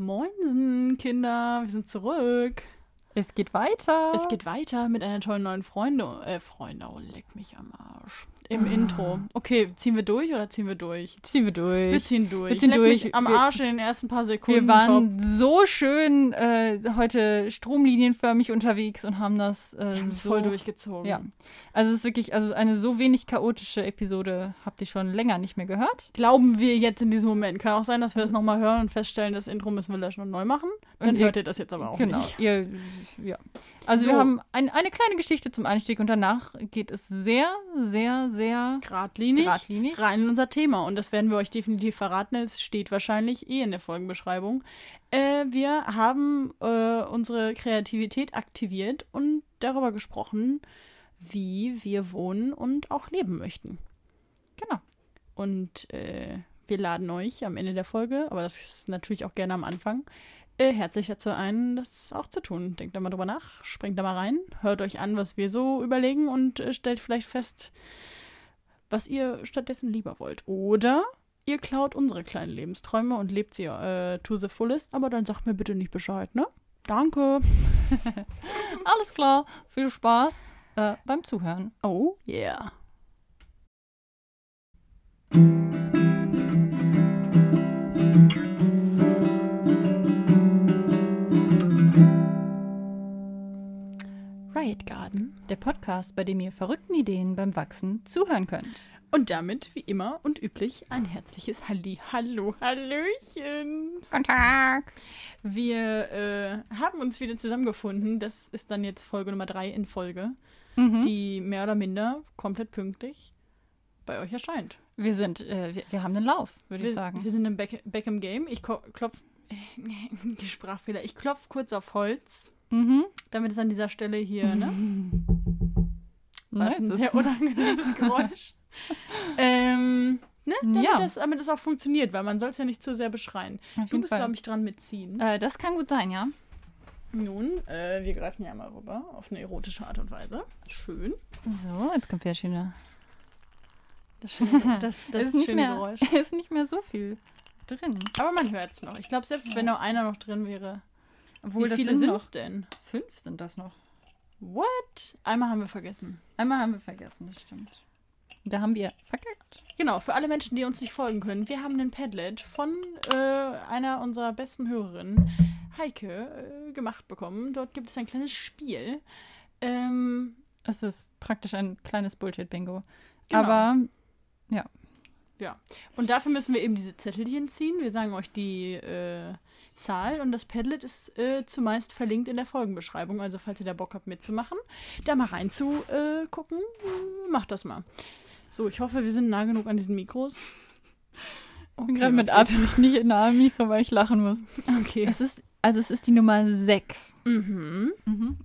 Moinsen, Kinder, wir sind zurück. Es geht weiter. Es geht weiter mit einer tollen neuen Freunde. Äh, Freunde, oh, leck mich am Arsch. Im Intro. Okay, ziehen wir durch oder ziehen wir durch? Ziehen wir durch. Wir ziehen durch. Wir ziehen durch. Am Arsch in den ersten paar Sekunden. Wir waren top. so schön äh, heute stromlinienförmig unterwegs und haben das, äh, so voll durchgezogen. Ja. Also es ist wirklich, also eine so wenig chaotische Episode habt ihr schon länger nicht mehr gehört. Glauben wir jetzt in diesem Moment. Kann auch sein, dass wir Das das nochmal hören und feststellen, das Intro müssen wir löschen und neu machen. Dann Und hört ihr das jetzt aber auch genau. nicht. Ihr, ja. Also So. wir haben ein, eine kleine Geschichte zum Einstieg und danach geht es sehr, sehr, sehr Geradlinig, geradlinig. rein in unser Thema. Und das werden wir euch definitiv verraten. Es steht wahrscheinlich eh in der Folgenbeschreibung. Äh, wir haben äh, unsere Kreativität aktiviert und darüber gesprochen, wie wir wohnen und auch leben möchten. Genau. Und äh, wir laden euch am Ende der Folge, aber das ist natürlich auch gerne am Anfang, äh, herzlich dazu ein, das auch zu tun. Denkt da mal drüber nach, springt da mal rein, hört euch an, was wir so überlegen und äh, stellt vielleicht fest, was ihr stattdessen lieber wollt. Oder ihr klaut unsere kleinen Lebensträume und lebt sie äh, to the fullest, aber dann sagt mir bitte nicht Bescheid, ne? Danke. Alles klar. Viel Spaß äh, beim Zuhören. Oh, yeah. Riot Garden. Der Podcast, bei dem ihr verrückten Ideen beim Wachsen zuhören könnt. Und damit, wie immer und üblich, ein herzliches Halli, Hallo, Hallöchen. Guten Tag. Wir äh, haben uns wieder zusammengefunden. Das ist dann jetzt Folge Nummer drei in Folge, Mhm. die mehr oder minder komplett pünktlich bei euch erscheint. Wir sind, äh, wir, wir haben einen Lauf, würde ich sagen. Wir sind im Back, Back im Game. Ich klopf, die Sprachfehler. Ich klopf kurz auf Holz, mhm. damit es an dieser Stelle hier, ne? Was Nice. ein sehr unangenehmes Geräusch. ähm, ne? Damit, Ja. das, damit das auch funktioniert, weil man soll es ja nicht zu sehr beschreien. Auf Du bist, glaube ich, dran mit Ziehen. Äh, das kann gut sein, ja. Nun, äh, wir greifen ja mal rüber auf eine erotische Art und Weise. Schön. So, jetzt kommt wieder schöne. Das, schöne, das, das ist nicht schöne mehr, Geräusch. ist nicht mehr so viel drin. Aber man hört es noch. Ich glaube, selbst wenn nur einer noch drin wäre. Obwohl Wie viele sind es denn? fünf sind das noch. What? Einmal haben wir vergessen. Einmal haben wir vergessen, das stimmt. Da haben wir verkackt. Genau, für alle Menschen, die uns nicht folgen können. Wir haben einen Padlet von äh, einer unserer besten Hörerinnen, Heike, äh, gemacht bekommen. Dort gibt es ein kleines Spiel. Ähm, Es ist praktisch ein kleines Bullshit-Bingo. Genau. Aber und dafür müssen wir eben diese Zettelchen ziehen. Wir sagen euch die äh, Zahl und das Padlet ist äh, zumeist verlinkt in der Folgenbeschreibung. Also falls ihr da Bock habt mitzumachen, da mal reinzugucken, äh, macht das mal. So, ich hoffe, wir sind nah genug an diesen Mikros. ich bin gerade mit Atem nicht, nicht nahe am Mikro, weil ich lachen muss. Okay. Es ist, also es ist die Nummer 6. Mhm.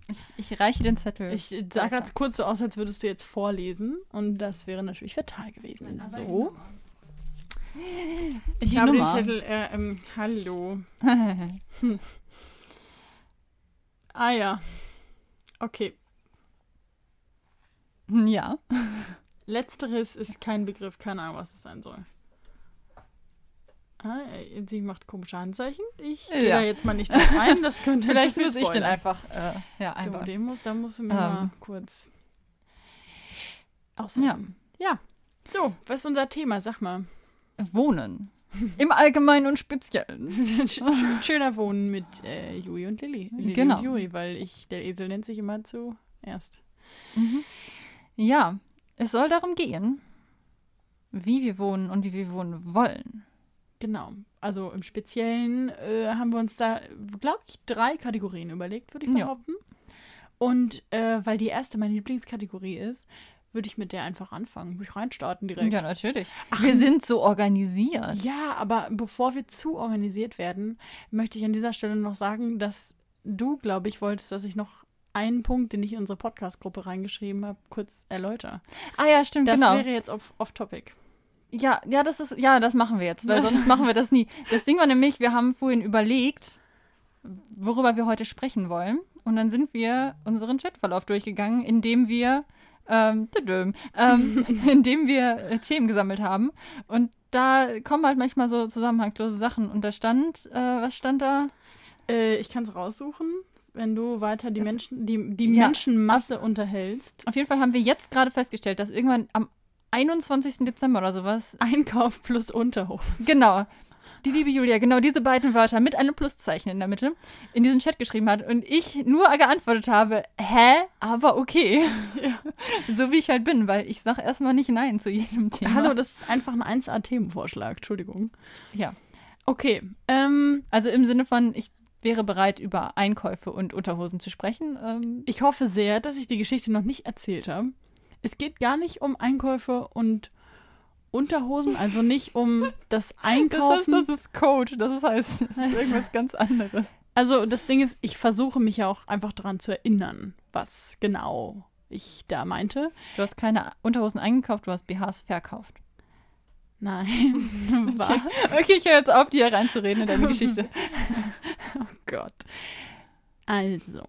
Ich, ich reiche den Zettel. Ich sah gerade kurz so aus, als würdest du jetzt vorlesen. Und das wäre natürlich fatal gewesen. So. Ich Die habe Nummer. den Zettel. Äh, ähm, hallo. Ah ja. Okay. ja. Letzteres ist kein Begriff, keine Ahnung, was es sein soll. Ah, äh, sie macht komische Handzeichen. Ich gehe Ja. da jetzt mal nicht drauf ein. Das könnte Vielleicht muss ich den einfach äh, ja, Du, einbauen. den muss, da musst du mir Ähm. mal kurz aushelfen. Ja. ja. So, was ist unser Thema? Sag mal. Wohnen. Im Allgemeinen und Speziellen. Sch- Schöner Wohnen mit äh, Jui und Lilly. Lilly Genau. Und Jui, weil ich, der Esel nennt sich immer zuerst. Ja, es soll darum gehen, wie wir wohnen und wie wir wohnen wollen. Genau. Also im Speziellen äh, haben wir uns da, glaube ich, drei Kategorien überlegt, würde ich Ja. behaupten. Und äh, weil die erste meine Lieblingskategorie ist, würde ich mit der einfach anfangen. Würde ich reinstarten direkt. Ja, natürlich. wir sind so organisiert. Ja, aber bevor wir zu organisiert werden, möchte ich an dieser Stelle noch sagen, dass du, glaube ich, wolltest, dass ich noch einen Punkt, den ich in unsere Podcast-Gruppe reingeschrieben habe, kurz erläutere. Ah ja, stimmt, Das genau. wäre jetzt off- off-topic. Ja, ja, das ist, ja, das machen wir jetzt, weil Das- sonst machen wir das nie. Das Ding war nämlich, wir haben vorhin überlegt, worüber wir heute sprechen wollen. Und dann sind wir unseren Chatverlauf durchgegangen, indem wir ähm, ähm, in dem wir äh, Themen gesammelt haben. Und da kommen halt manchmal so zusammenhangslose Sachen. Und da stand, äh, was stand da? Äh, ich kann es raussuchen, wenn du weiter die, Menschen, die, die Ja. Menschenmasse unterhältst. Auf jeden Fall haben wir jetzt gerade festgestellt, dass irgendwann am 21. Dezember oder sowas, Einkauf plus Unterhose. genau, die liebe Julia genau diese beiden Wörter mit einem Pluszeichen in der Mitte in diesen Chat geschrieben hat und ich nur geantwortet habe, hä, aber okay. so wie ich halt bin, weil ich sag erstmal nicht Nein zu jedem Thema. Hallo, das ist einfach ein 1A-Themenvorschlag. Entschuldigung. Ja, Okay. Ähm, also im Sinne von, ich wäre bereit, über Einkäufe und Unterhosen zu sprechen. Ähm, ich hoffe sehr, dass ich die Geschichte noch nicht erzählt habe. Es geht gar nicht um Einkäufe und Unterhosen, also nicht um das das, heißt, Einkaufen. das ist Code, das heißt, das ist irgendwas ganz anderes. Also das Ding ist, ich versuche mich ja auch einfach daran zu erinnern, was genau ich da meinte. Du hast keine Unterhosen eingekauft, du hast BHs verkauft. Nein. Was? Okay, ich höre jetzt auf, dir reinzureden in deine Geschichte. Oh Gott. Also,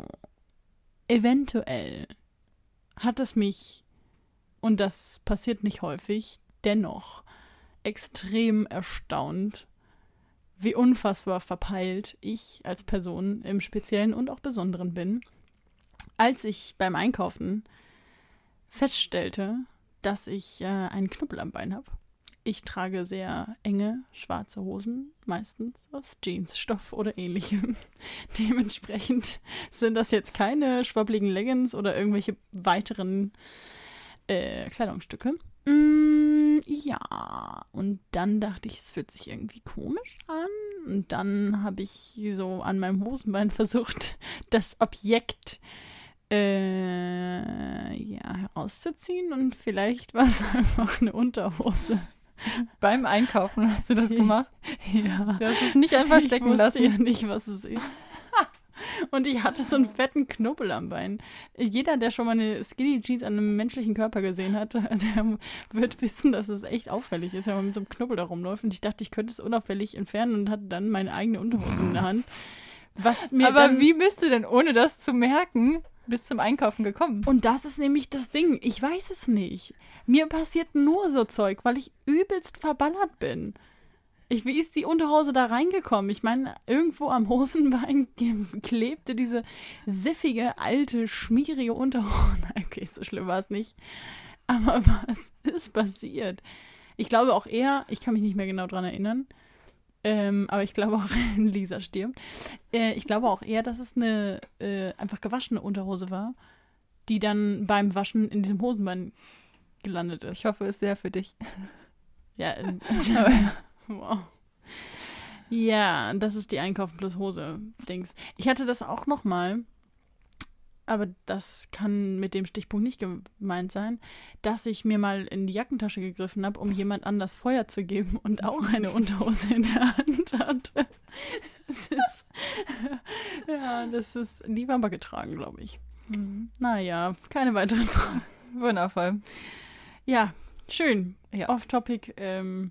eventuell hat es mich, und das passiert nicht häufig, dennoch extrem erstaunt, wie unfassbar verpeilt ich als Person im Speziellen und auch Besonderen bin, als ich beim Einkaufen feststellte, dass ich äh, einen Knubbel am Bein habe. Ich trage sehr enge schwarze Hosen, meistens aus Jeansstoff oder ähnlichem. Dementsprechend sind das jetzt keine schwabbligen Leggings oder irgendwelche weiteren äh, Kleidungsstücke. Mm, ja, und dann dachte ich, es fühlt sich irgendwie komisch an. Und dann habe ich so an meinem Hosenbein versucht, das Objekt äh, ja, herauszuziehen. Und vielleicht war es einfach eine Unterhose. Beim Einkaufen hast du das gemacht. Ja. Du hast es nicht einfach stecken ich wusste lassen. ja nicht, was es ist. Und ich hatte so einen fetten Knubbel am Bein. Jeder, der schon mal eine Skinny Jeans an einem menschlichen Körper gesehen hat, der wird wissen, dass es echt auffällig ist, wenn man mit so einem Knubbel da rumläuft. Und ich dachte, ich könnte es unauffällig entfernen und hatte dann meine eigene Unterhose in der Hand. Was mir Aber wie bist du denn, ohne das zu merken, bis zum Einkaufen gekommen? Und das ist nämlich das Ding. Ich weiß es nicht. Mir passiert nur so Zeug, weil ich übelst verballert bin. Ich, wie ist die Unterhose da reingekommen? Ich meine, irgendwo am Hosenbein klebte diese siffige, alte, schmierige Unterhose. Okay, so schlimm war es nicht. Aber was ist passiert? Ich glaube auch eher, ich kann mich nicht mehr genau dran erinnern, ähm, aber ich glaube auch, Lisa stirbt. Äh, ich glaube auch eher, dass es eine äh, einfach gewaschene Unterhose war, die dann beim Waschen in diesem Hosenbein gelandet ist. Ich hoffe es sehr für dich. Ja, äh, wow. Ja, das ist die Einkaufen plus Hose Dings. Ich hatte das auch noch mal, aber das kann mit dem Stichpunkt nicht gemeint sein, dass ich mir mal in die Jackentasche gegriffen habe, um jemand anders Feuer zu geben und auch eine Unterhose in der Hand hatte. Das ist, ja, das ist, die war aber getragen, glaube ich. Naja, keine weiteren Fragen. Wundervoll. Ja, schön. Ja. Off-Topic, ähm,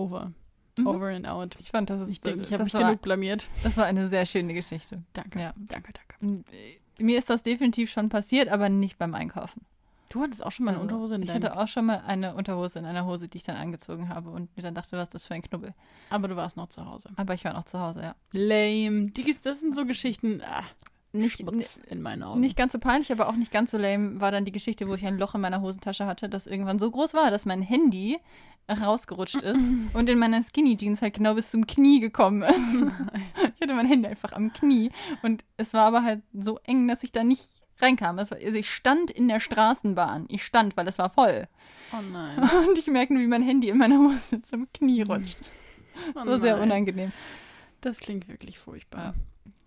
over. Mhm. Over and out. Ich fand, das ist Ich denke, ich habe mich war, genug blamiert. das war eine sehr schöne Geschichte. Danke. Ja. Danke, danke. Äh, Mir ist das definitiv schon passiert, aber nicht beim Einkaufen. Du hattest auch schon mal eine Also, Unterhose in Ich hatte auch schon mal eine Unterhose in einer Hose, die ich dann angezogen habe und mir dann dachte, was ist das für ein Knubbel. Aber du warst noch zu Hause. Aber ich war noch zu Hause, ja. Lame. Das sind so Geschichten, ah, Nicht, Schmutz in meinen Augen. nicht ganz so peinlich, aber auch nicht ganz so lame war dann die Geschichte, wo ich ein Loch in meiner Hosentasche hatte, das irgendwann so groß war, dass mein Handy rausgerutscht ist und in meiner Skinny Jeans halt genau bis zum Knie gekommen ist. ich hatte mein Handy einfach am Knie und es war aber halt so eng, dass ich da nicht reinkam. Es war, also ich stand in der Straßenbahn. Ich stand, weil es war voll. Oh nein. Und ich merke nur, wie mein Handy in meiner Hose zum Knie rutscht. Das Oh war sehr nein. unangenehm. Das klingt wirklich furchtbar.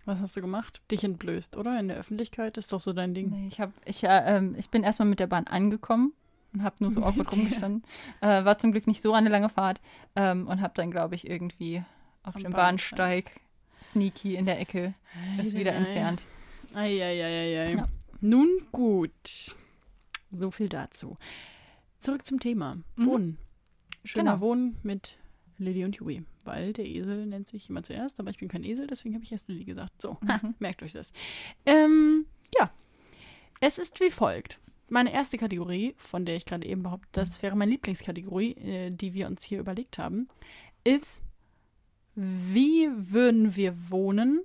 Was hast du gemacht? Dich entblößt, oder? In der Öffentlichkeit? Ist doch so dein Ding. Nee, ich, hab, ich, äh, ähm, ich bin erstmal mit der Bahn angekommen und habe nur so awkward rumgestanden. Äh, war zum Glück nicht so eine lange Fahrt ähm, und habe dann, glaube ich, irgendwie auf Am dem Bahnsteig. Bahnsteig sneaky in der Ecke es wieder entfernt. Eieieiei. Ja. Nun gut. So viel dazu. Zurück zum Thema. Mhm. Wohnen. Schöner Genau. Wohnen mit Lilly und Jui. Weil der Esel nennt sich immer zuerst, aber ich bin kein Esel, deswegen habe ich erst Lilly gesagt. So, Mhm. merkt euch das. Ähm, ja. Es ist wie folgt. Meine erste Kategorie, von der ich gerade eben behaupte, das wäre meine Lieblingskategorie, äh, die wir uns hier überlegt haben, ist, wie würden wir wohnen,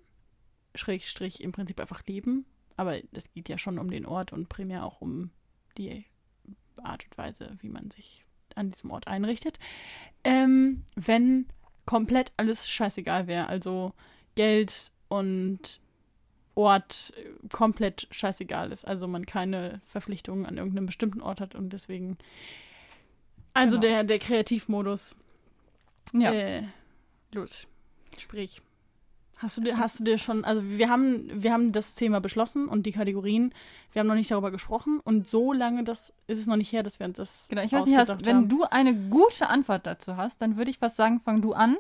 Schrägstrich im Prinzip einfach leben, aber es geht ja schon um den Ort und primär auch um die Art und Weise, wie man sich an diesem Ort einrichtet, ähm, wenn komplett alles scheißegal wäre, also Geld und Ort komplett scheißegal ist. Also man keine Verpflichtungen an irgendeinem bestimmten Ort hat und deswegen. Also Genau. der, der Kreativmodus. Ja. Äh, los, sprich. Hast du dir, hast du dir schon, also wir haben, wir haben das Thema beschlossen und die Kategorien, wir haben noch nicht darüber gesprochen und so lange das ist es noch nicht her, dass wir uns das Genau, ich weiß nicht, hast, wenn du eine gute Antwort dazu hast, dann würde ich was sagen, fang du an.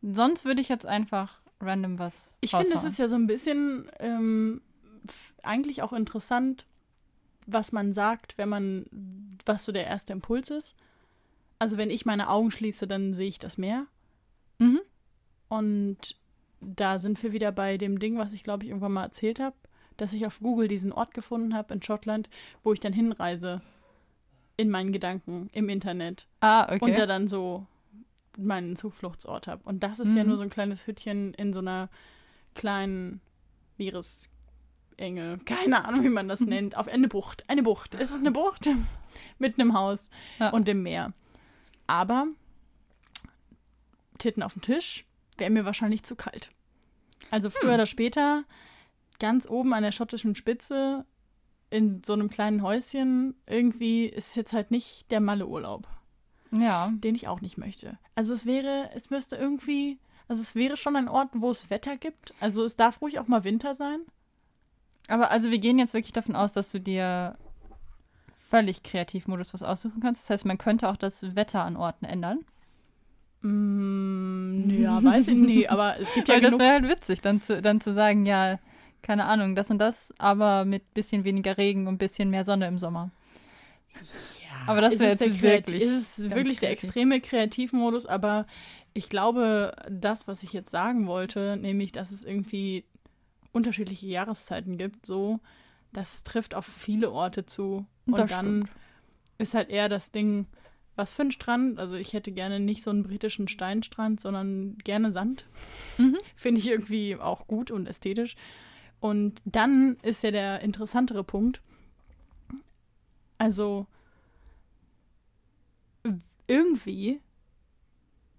Sonst würde ich jetzt einfach random was Ich finde, es ist ja so ein bisschen ähm, eigentlich auch interessant, was man sagt, wenn man, was so der erste Impuls ist. Also wenn ich meine Augen schließe, dann sehe ich das Meer. Mhm. Und da sind wir wieder bei dem Ding, was ich glaube ich irgendwann mal erzählt habe, dass ich auf Google diesen Ort gefunden habe in Schottland, wo ich dann hinreise in meinen Gedanken im Internet Ah, okay. und da dann so meinen Zufluchtsort habe. Und das ist ja Mhm. nur so ein kleines Hüttchen in so einer kleinen Meeresenge, keine Ahnung, wie man das nennt, auf eine Bucht. Eine Bucht. Es ist eine Bucht mit einem Haus Ja. und dem Meer. Aber Titten auf dem Tisch wäre mir wahrscheinlich zu kalt. Also früher Hm. oder später, ganz oben an der schottischen Spitze, in so einem kleinen Häuschen, irgendwie ist es jetzt halt nicht der Malle-Urlaub ja. den ich auch nicht möchte. Also es wäre, es müsste irgendwie, also es wäre schon ein Ort, wo es Wetter gibt. Also es darf ruhig auch mal Winter sein. Aber also wir gehen jetzt wirklich davon aus, dass du dir völlig Kreativmodus was aussuchen kannst. Das heißt, man könnte auch das Wetter an Orten ändern. Mm, ja, weiß ich nicht, aber es gibt ja Weil das genug. wäre halt witzig, dann zu, dann zu sagen, ja, keine Ahnung, das und das, aber mit bisschen weniger Regen und bisschen mehr Sonne im Sommer. Aber das ist der jetzt Kreati- wirklich ist wirklich der extreme Kreativmodus, aber ich glaube, das, was ich jetzt sagen wollte, nämlich, dass es irgendwie unterschiedliche Jahreszeiten gibt, so, das trifft auf viele Orte zu. Und Das dann stimmt. ist halt eher das Ding, was für ein Strand. Also ich hätte gerne nicht so einen britischen Steinstrand, sondern gerne Sand. Mhm. Finde ich irgendwie auch gut und ästhetisch. Und dann ist ja der interessantere Punkt. Also irgendwie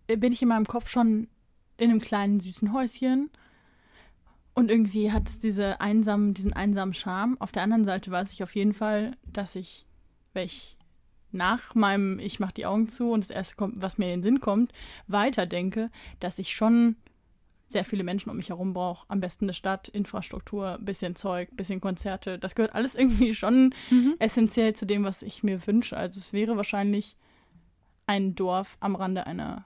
bin ich in meinem Kopf schon in einem kleinen süßen Häuschen. Und irgendwie hat es diese einsamen, diesen einsamen Charme. Auf der anderen Seite weiß ich auf jeden Fall, dass ich, wenn ich nach meinem Ich mach die Augen zu und das erste was mir in den Sinn kommt, weiterdenke, dass ich schon sehr viele Menschen um mich herum brauche. Am besten eine Stadt, Infrastruktur, bisschen Zeug, bisschen Konzerte. Das gehört alles irgendwie schon Mhm. essentiell zu dem, was ich mir wünsche. Also es wäre wahrscheinlich ein Dorf am Rande einer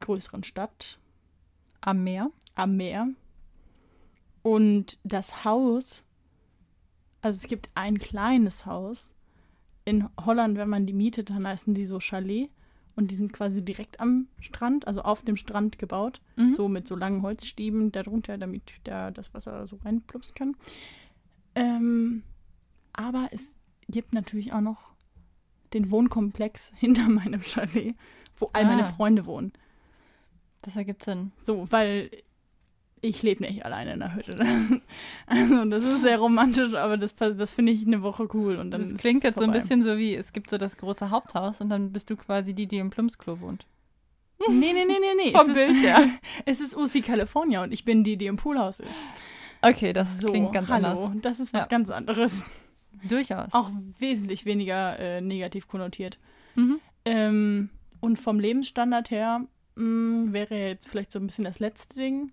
größeren Stadt Am Meer. am Meer. Und das Haus, also es gibt ein kleines Haus. In Holland, wenn man die mietet, dann heißen die so Chalet. Und die sind quasi direkt am Strand, also auf dem Strand gebaut. Mhm. So mit so langen Holzstieben darunter, damit da das Wasser so reinplupsen kann. Ähm, aber es gibt natürlich auch noch den Wohnkomplex hinter meinem Chalet, wo all meine Ah. Freunde wohnen. Das ergibt Sinn. So, weil ich lebe nicht alleine in der Hütte. Also das ist sehr romantisch, aber das, das finde ich eine Woche cool. Und dann Das klingt jetzt so ein bisschen so wie, es gibt so das große Haupthaus und dann bist du quasi die, die im Plumpsklo wohnt. Nee, nee, nee, nee, nee. Vom es Bild ist, her. Es ist UC California und ich bin die, die im Poolhaus ist. Okay, das So, klingt ganz hallo. anders. Das ist was Ja. ganz anderes. Durchaus. Auch wesentlich weniger äh, negativ konnotiert. Mhm. Ähm, und vom Lebensstandard her mh, wäre jetzt vielleicht so ein bisschen das letzte Ding.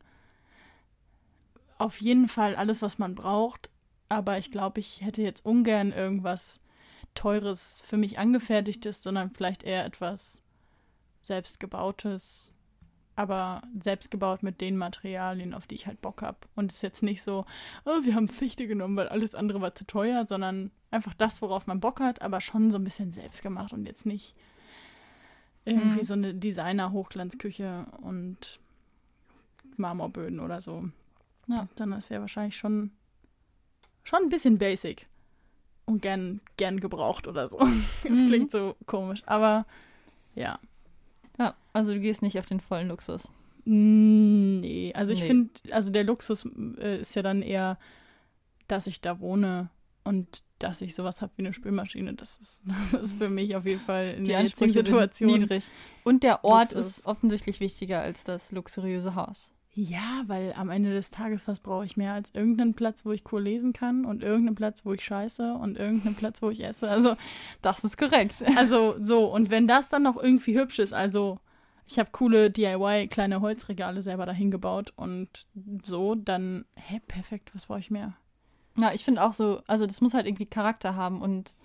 Auf jeden Fall alles, was man braucht. Aber ich glaube, ich hätte jetzt ungern irgendwas Teures für mich angefertigtes, sondern vielleicht eher etwas selbstgebautes. Aber selbstgebaut mit den Materialien, auf die ich halt Bock habe. Und es ist jetzt nicht so, oh, wir haben Fichte genommen, weil alles andere war zu teuer, sondern einfach das, worauf man Bock hat, aber schon so ein bisschen selbst gemacht und jetzt nicht irgendwie Mhm. so eine Designer-Hochglanzküche und Marmorböden oder so. Ja. Dann das wäre wahrscheinlich schon, schon ein bisschen basic. und gern, gern gebraucht oder so. Es Mhm. klingt so komisch, aber ja. Ja, also du gehst nicht auf den vollen Luxus. Nee, also ich Nee. finde, also der Luxus äh, ist ja dann eher, dass ich da wohne und dass ich sowas habe wie eine Spülmaschine. Das ist, das ist für mich auf jeden Fall in Die der Ansprüche Situation. niedrig. Und der Ort Luxus. ist offensichtlich wichtiger als das luxuriöse Haus. Ja, weil am Ende des Tages, was brauche ich mehr als irgendeinen Platz, wo ich cool lesen kann und irgendeinen Platz, wo ich scheiße und irgendeinen Platz, wo ich esse. Also, Das ist korrekt. also so. Und wenn das dann noch irgendwie hübsch ist, also ich habe coole DIY kleine Holzregale selber dahin gebaut und so, dann, hä, perfekt, was brauche ich mehr? Ja, ich finde auch so, also das muss halt irgendwie Charakter haben und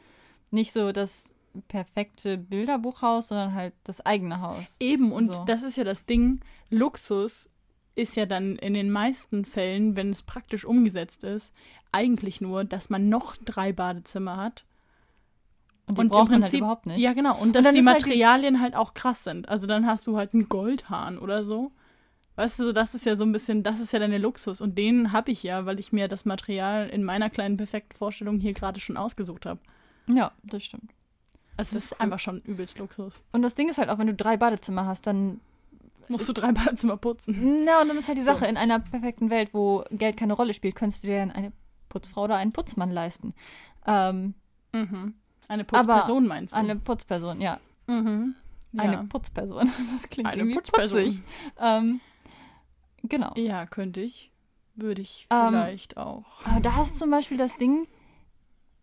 nicht so das perfekte Bilderbuchhaus, sondern halt das eigene Haus. Eben, und So. das ist ja das Ding, Luxus ist ja dann in den meisten Fällen, wenn es praktisch umgesetzt ist, eigentlich nur, dass man noch drei Badezimmer hat. Und die Und im braucht man halt Prinzip- überhaupt nicht. Ja, genau. Und dass die ist halt die- Materialien halt, auch krass sind. Also dann hast du halt einen Goldhahn oder so. Weißt du, so das ist ja so ein bisschen, das ist ja dann der Luxus. Und den habe ich ja, weil ich mir das Material in meiner kleinen perfekten Vorstellung hier gerade schon ausgesucht habe. Ja, das stimmt. Also es ist ist cool. einfach schon übelst Luxus. Und das Ding ist halt auch, wenn du drei Badezimmer hast, dann Musst du drei Badezimmer putzen. Na, und dann ist halt die So. Sache, in einer perfekten Welt, wo Geld keine Rolle spielt, könntest du dir dann eine Putzfrau oder einen Putzmann leisten. Ähm, Mhm. Eine Putzperson meinst du? eine Putzperson, ja. mhm. Eine Ja. Putzperson. Das klingt Eine irgendwie Putzperson. putzig. Ähm, genau. Ja, könnte ich. Würde ich Ähm, vielleicht auch. Aber da ist zum Beispiel das Ding,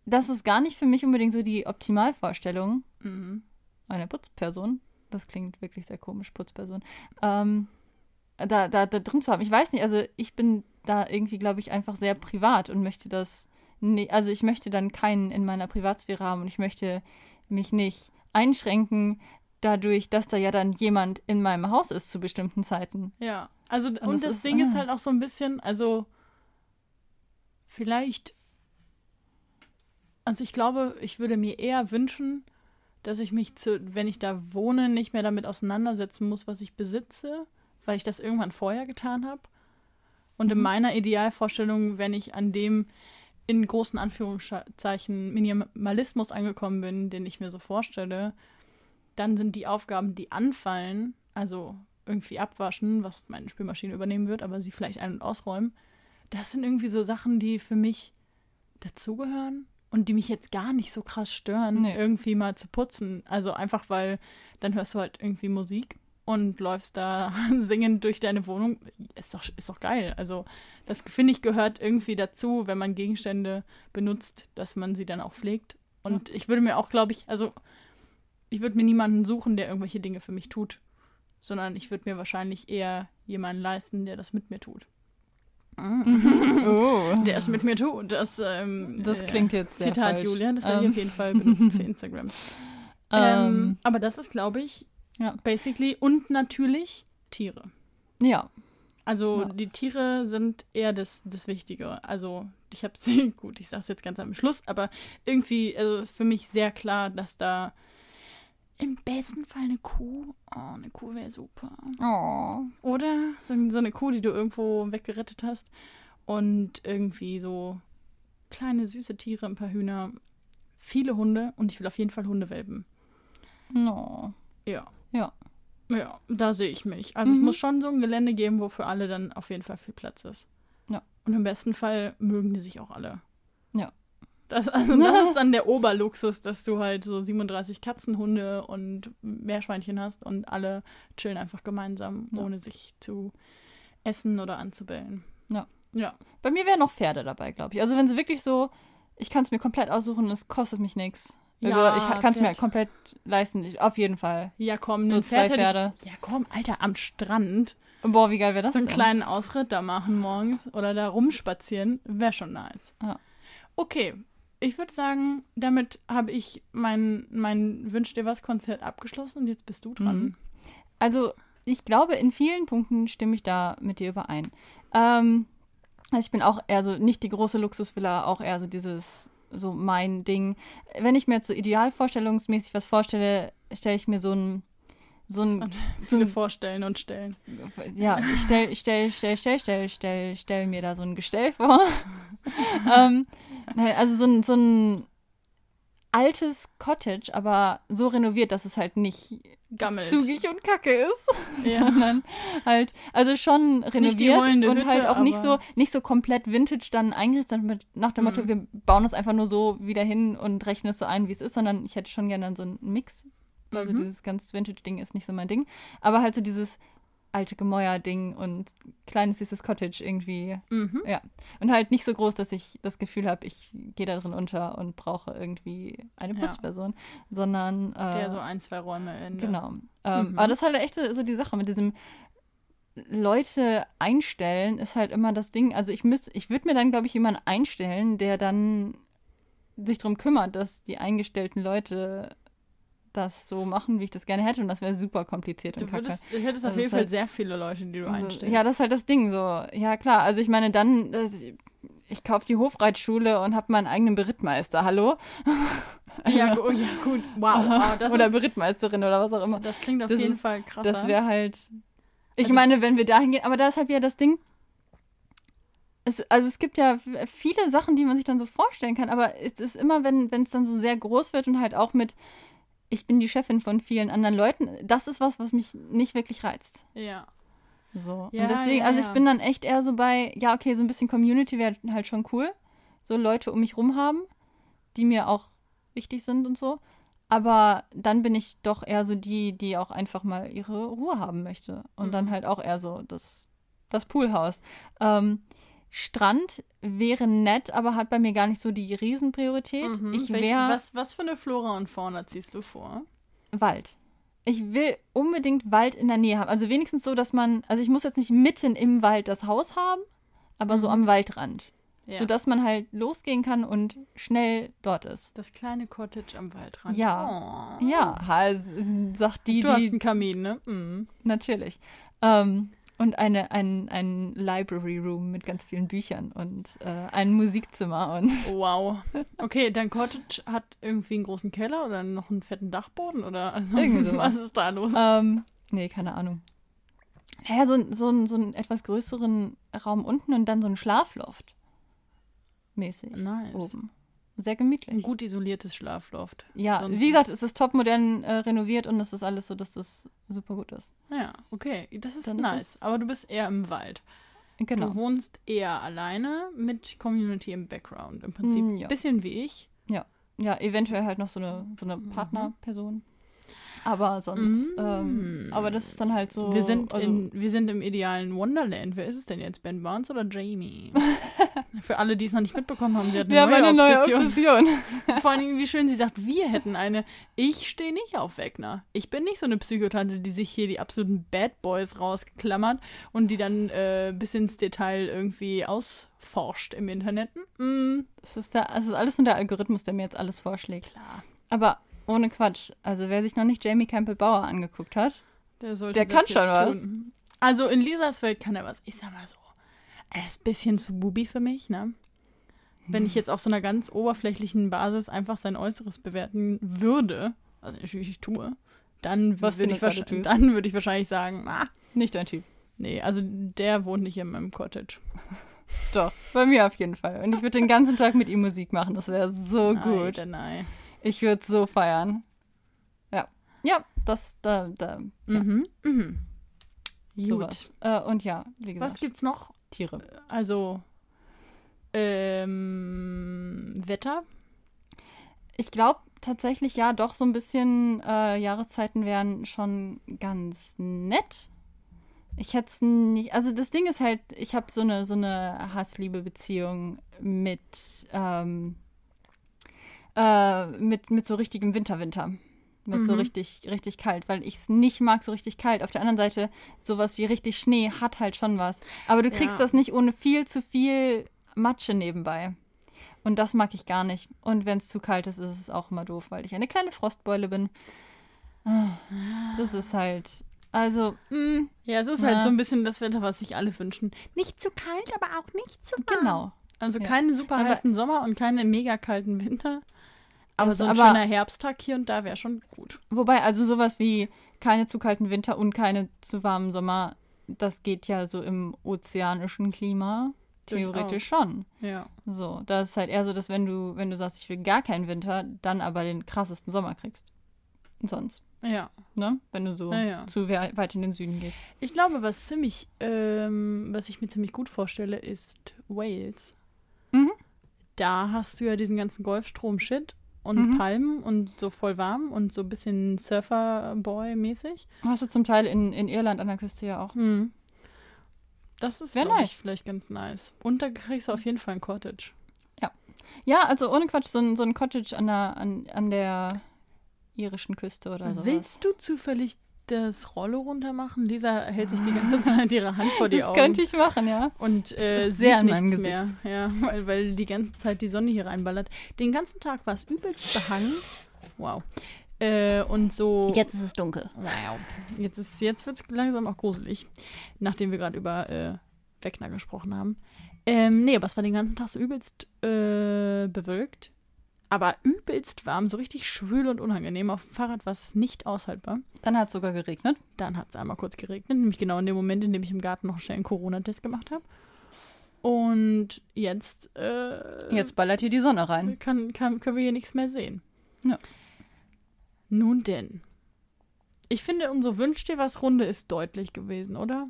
das ist gar nicht für mich unbedingt so die Optimalvorstellung, Mhm. eine Putzperson. Das klingt wirklich sehr komisch, Putzperson. Ähm, da, da, da drin zu haben. Ich weiß nicht, also ich bin da irgendwie, glaube ich, einfach sehr privat und möchte das. Nee, also ich möchte dann keinen in meiner Privatsphäre haben und ich möchte mich nicht einschränken dadurch, dass da ja dann jemand in meinem Haus ist zu bestimmten Zeiten. Ja, also und, das das, ist- Ding ist ah. halt auch so ein bisschen, also vielleicht, also ich glaube, ich würde mir eher wünschen, dass ich mich zu, wenn ich da wohne, nicht mehr damit auseinandersetzen muss, was ich besitze, weil ich das irgendwann vorher getan habe. Und in Mhm. meiner Idealvorstellung, wenn ich an dem in großen Anführungszeichen Minimalismus angekommen bin, den ich mir so vorstelle, dann sind die Aufgaben, die anfallen, also irgendwie abwaschen, was meine Spülmaschine übernehmen wird, aber sie vielleicht ein- und ausräumen, das sind irgendwie so Sachen, die für mich dazugehören und die mich jetzt gar nicht so krass stören, Nee. irgendwie mal zu putzen. Also einfach, weil dann hörst du halt irgendwie Musik und läufst da singend durch deine Wohnung. Ist doch, ist doch geil. Also das finde ich gehört irgendwie dazu, wenn man Gegenstände benutzt, dass man sie dann auch pflegt. Und ich würde mir auch, glaube ich, also ich würde mir niemanden suchen, der irgendwelche Dinge für mich tut, sondern ich würde mir wahrscheinlich eher jemanden leisten, der das mit mir tut. Oh. Der es mit mir tut. Das, ähm, Das klingt jetzt sehr Zitat falsch. Julia, das werde ich Ähm. auf jeden Fall benutzen für Instagram. ähm, Ähm, aber das ist, glaube ich, Ja. basically und natürlich Tiere. ja. Also Ja. die Tiere sind eher das, das Wichtige. Also ich habe gut, ich sage es jetzt ganz am Schluss, aber irgendwie also ist für mich sehr klar, dass da im besten Fall eine Kuh, oh, eine Kuh wäre super. Oh. Oder so, so eine Kuh, die du irgendwo weggerettet hast und irgendwie so kleine süße Tiere, ein paar Hühner, viele Hunde und ich will auf jeden Fall Hundewelpen. No. Ja. Ja. Ja, da sehe ich mich. Also es Mhm. muss schon so ein Gelände geben, wo für alle dann auf jeden Fall viel Platz ist. Ja. Und im besten Fall mögen die sich auch alle. Ja. Das, also das ist dann der Oberluxus, dass du halt so 37 Katzenhunde und Meerschweinchen hast und alle chillen einfach gemeinsam, Ja. ohne sich zu essen oder anzubellen. Ja. Ja. Bei mir wären noch Pferde dabei, glaube ich. Also wenn sie wirklich so, ich kann es mir komplett aussuchen, es kostet mich nichts. Ja, ich kann es mir halt komplett leisten. Ich, auf jeden Fall. Ja, komm, So ein zwei Pferd Pferde. Ich, ja, komm, Alter, am Strand Boah, wie geil wäre das so einen denn? kleinen Ausritt da machen morgens oder da rumspazieren, wäre schon nice. Ja. Okay, ich würde sagen, damit habe ich mein, mein Wünsch dir was Konzert abgeschlossen und jetzt bist du dran. Mhm. Also, ich glaube, in vielen Punkten stimme ich da mit dir überein. Ähm, also ich bin auch eher so, nicht die große Luxusvilla, auch eher so dieses, so mein Ding. Wenn ich mir jetzt so idealvorstellungsmäßig was vorstelle, stelle ich mir so ein, so ein, so ein vorstellen und stellen. ja, ich stell, stell, stell, stell, stell, stell, stell mir da so ein Gestell vor. ähm, also so ein, so ein, altes Cottage, aber so renoviert, dass es halt nicht Gammelt. zugig und kacke ist, Ja. sondern halt, also schon renoviert und Hütte, halt auch nicht so, nicht so komplett vintage dann eingerichtet, sondern mit, nach dem Motto, Mhm. wir bauen es einfach nur so wieder hin und rechnen es so ein, wie es ist, sondern ich hätte schon gerne dann so einen Mix. Also Mhm. dieses ganz Vintage-Ding ist nicht so mein Ding. Aber halt so dieses alte Gemäuer-Ding und kleines süßes Cottage irgendwie. Mhm. Ja. Und halt nicht so groß, dass ich das Gefühl habe, ich gehe da drin unter und brauche irgendwie eine Ja. Putzperson, sondern äh, Eher so ein, zwei Räume in Genau. Ähm, Mhm. Aber das ist halt echt so, so die Sache mit diesem Leute einstellen, ist halt immer das Ding. Also ich müß, ich würde mir dann, glaube ich, jemanden einstellen, der dann sich darum kümmert, dass die eingestellten Leute das so machen, wie ich das gerne hätte. Und das wäre super kompliziert Du und kacke. würdest, du hättest Also auf jeden Fall halt- sehr viele Leute, die du Also, einstellst. Ja, das ist halt das Ding so. Ja, klar. Also ich meine, dann, ich kaufe die Hofreitschule und habe meinen eigenen Berittmeister. Hallo? ja, gu- ja, gut. Wow. das oder ist, Berittmeisterin oder was auch immer. Das klingt auf Das jeden ist- Fall krass. Das wäre halt. Ich Also- meine, wenn wir dahin gehen, aber da ist halt wieder das Ding. Es, also es gibt ja viele Sachen, die man sich dann so vorstellen kann, aber es ist immer, wenn es dann so sehr groß wird und halt auch mit, ich bin die Chefin von vielen anderen Leuten, das ist was, was mich nicht wirklich reizt. Ja. So. Ja, und deswegen, ja, also ich bin dann echt eher so bei, ja, okay, so ein bisschen Community wäre halt schon cool. So Leute um mich rum haben, die mir auch wichtig sind und so. Aber dann bin ich doch eher so die, die auch einfach mal ihre Ruhe haben möchte. Und Mhm. dann halt auch eher so das, das Poolhaus. Ähm, Strand wäre nett, aber hat bei mir gar nicht so die Riesenpriorität. Mhm. Ich wäre was, was für eine Flora und Fauna ziehst du vor? Wald. Ich will unbedingt Wald in der Nähe haben. Also wenigstens so, dass man, also ich muss jetzt nicht mitten im Wald das Haus haben, aber so Mhm. am Waldrand. Ja. Sodass man halt losgehen kann und schnell dort ist. das kleine Cottage am Waldrand. Ja. Oh. Ja, sagt die, Du hast die einen Kamin, ne? Mhm. natürlich. Ähm, und eine, ein, ein Library Room mit ganz vielen Büchern und äh, ein Musikzimmer und Wow. Okay, dein Cottage hat irgendwie einen großen Keller oder noch einen fetten Dachboden oder also was ist da los? Ähm, nee, keine Ahnung. Ja, so, ein- so, ein- so einen etwas größeren Raum unten und dann so ein Schlafloft. Mäßig. Nice. Oben. Sehr Ein gemütlich. gut isoliertes Schlafloft. Ja, sonst wie gesagt, ist- es ist top modern äh, renoviert und es ist alles so, dass das super gut ist. Ja, okay. Das ist Dann ist nice. es- Aber du bist eher im Wald. Genau. Du wohnst eher alleine mit Community im Background. Im Prinzip Mm, ein ja. bisschen wie ich. Ja, eventuell halt noch so eine, so eine Partnerperson. Aber sonst, Mm. ähm, aber das ist dann halt so. wir, sind also, in, wir sind im idealen Wonderland. Wer ist es denn jetzt? Ben Barnes oder Jamie? Für alle, die es noch nicht mitbekommen haben, sie hat eine wir haben neue eine neue Obsession. Obsession. Vor allen Dingen, wie schön sie sagt, wir hätten eine. Ich stehe nicht auf Wegner. Ich bin nicht so eine Psychotante, die sich hier die absoluten Bad Boys rausklammert und die dann äh, bis ins Detail irgendwie ausforscht im Internet. Mm, Das ist, der, das ist alles nur der Algorithmus, der mir jetzt alles vorschlägt. klar. Aber ohne Quatsch. Also wer sich noch nicht Jamie Campbell Bauer angeguckt hat, Der sollte Der das kann jetzt schon was. Tun. Also in Lisas Welt kann er was. Ich sag mal so. Er ist ein bisschen zu bubi für mich, ne? Wenn ich jetzt auf so einer ganz oberflächlichen Basis einfach sein Äußeres bewerten würde, was ich natürlich tue, dann Was würde ich, wahrsch- gerade tust. dann würde ich wahrscheinlich sagen, ah, nicht dein Typ. nee, also der wohnt nicht in meinem Cottage. Doch, bei mir auf jeden Fall. Und ich würde den ganzen Tag mit ihm Musik machen. Das wäre so gut. Nein, nein. Ich würde so feiern. Ja. Ja, das, da, da, ja, Mhm, mhm. Gut. sowas. Äh, und ja, wie gesagt, Was gibt's noch? Tiere. Also, ähm, Wetter? Ich glaube tatsächlich, ja, doch so ein bisschen äh, Jahreszeiten wären schon ganz nett. Ich hätte es nicht. Also das Ding ist halt, ich habe so eine so eine Hass-Liebe-Beziehung mit ähm, äh, mit mit so richtigem Winter-Winter. Mit so Mhm. richtig richtig kalt, weil ich es nicht mag so richtig kalt. Auf der anderen Seite sowas wie richtig Schnee hat halt schon was. Aber du kriegst Ja. das nicht ohne viel zu viel Matsche nebenbei. Und das mag ich gar nicht. Und wenn es zu kalt ist, ist es auch immer doof, weil ich eine kleine Frostbeule bin. Ah, Das ist halt. Also, mm, Ja, es ist Ja. halt so ein bisschen das Wetter, was sich alle wünschen. Nicht zu kalt, aber auch nicht zu warm. genau. Also Ja. keine super Aber- heißen Sommer und keine mega kalten Winter. Aber so ein aber- schöner Herbsttag hier und da wäre schon gut. Wobei, also sowas wie keine zu kalten Winter und keine zu warmen Sommer, das geht ja so im ozeanischen Klima. theoretisch schon. Ja. So, da ist halt eher so, dass wenn du, wenn du sagst, ich will gar keinen Winter, dann aber den krassesten Sommer kriegst. Sonst, Ja. ne? Wenn du so Ja, ja. zu we- weit in den Süden gehst. Ich glaube, was ziemlich, ähm, was ich mir ziemlich gut vorstelle, ist Wales. Mhm. Da hast du ja diesen ganzen Golfstrom-Shit und Mhm. Palmen und so voll warm und so ein bisschen Surferboy-mäßig. Hast du zum Teil in, in Irland an der Küste ja auch. Hm. Das ist nice. ich, vielleicht ganz nice. Und da kriegst du auf jeden Fall ein Cottage. Ja, also ohne Quatsch, so ein, so ein Cottage an der, an, an der irischen Küste oder so. Willst du zufällig das Rollo runter machen? Lisa hält sich die ganze Zeit ihre Hand vor die Das Augen. könnte ich machen, ja. Und äh, sehr sieht an nichts mehr. Ja, weil, weil die ganze Zeit die Sonne hier reinballert. Den ganzen Tag war es übelst behangen. Wow. Äh, und so. ist es dunkel. Wow. Jetzt, ist- jetzt wird es langsam auch gruselig. Nachdem wir gerade über äh, Wegner gesprochen haben. Ähm, nee, aber es war den ganzen Tag so übelst äh, bewölkt. Aber übelst warm, so richtig schwül und unangenehm. Auf dem Fahrrad war es nicht aushaltbar. Dann hat es sogar geregnet. Dann hat es einmal kurz geregnet, nämlich genau in dem Moment, in dem ich im Garten noch schnell einen Corona-Test gemacht habe. Und jetzt, äh, Jetzt ballert hier die Sonne rein. kann, kann, können wir hier nichts mehr sehen. Ja. Nun denn. Ich finde, unsere Wünsch dir was Runde ist deutlich gewesen, oder?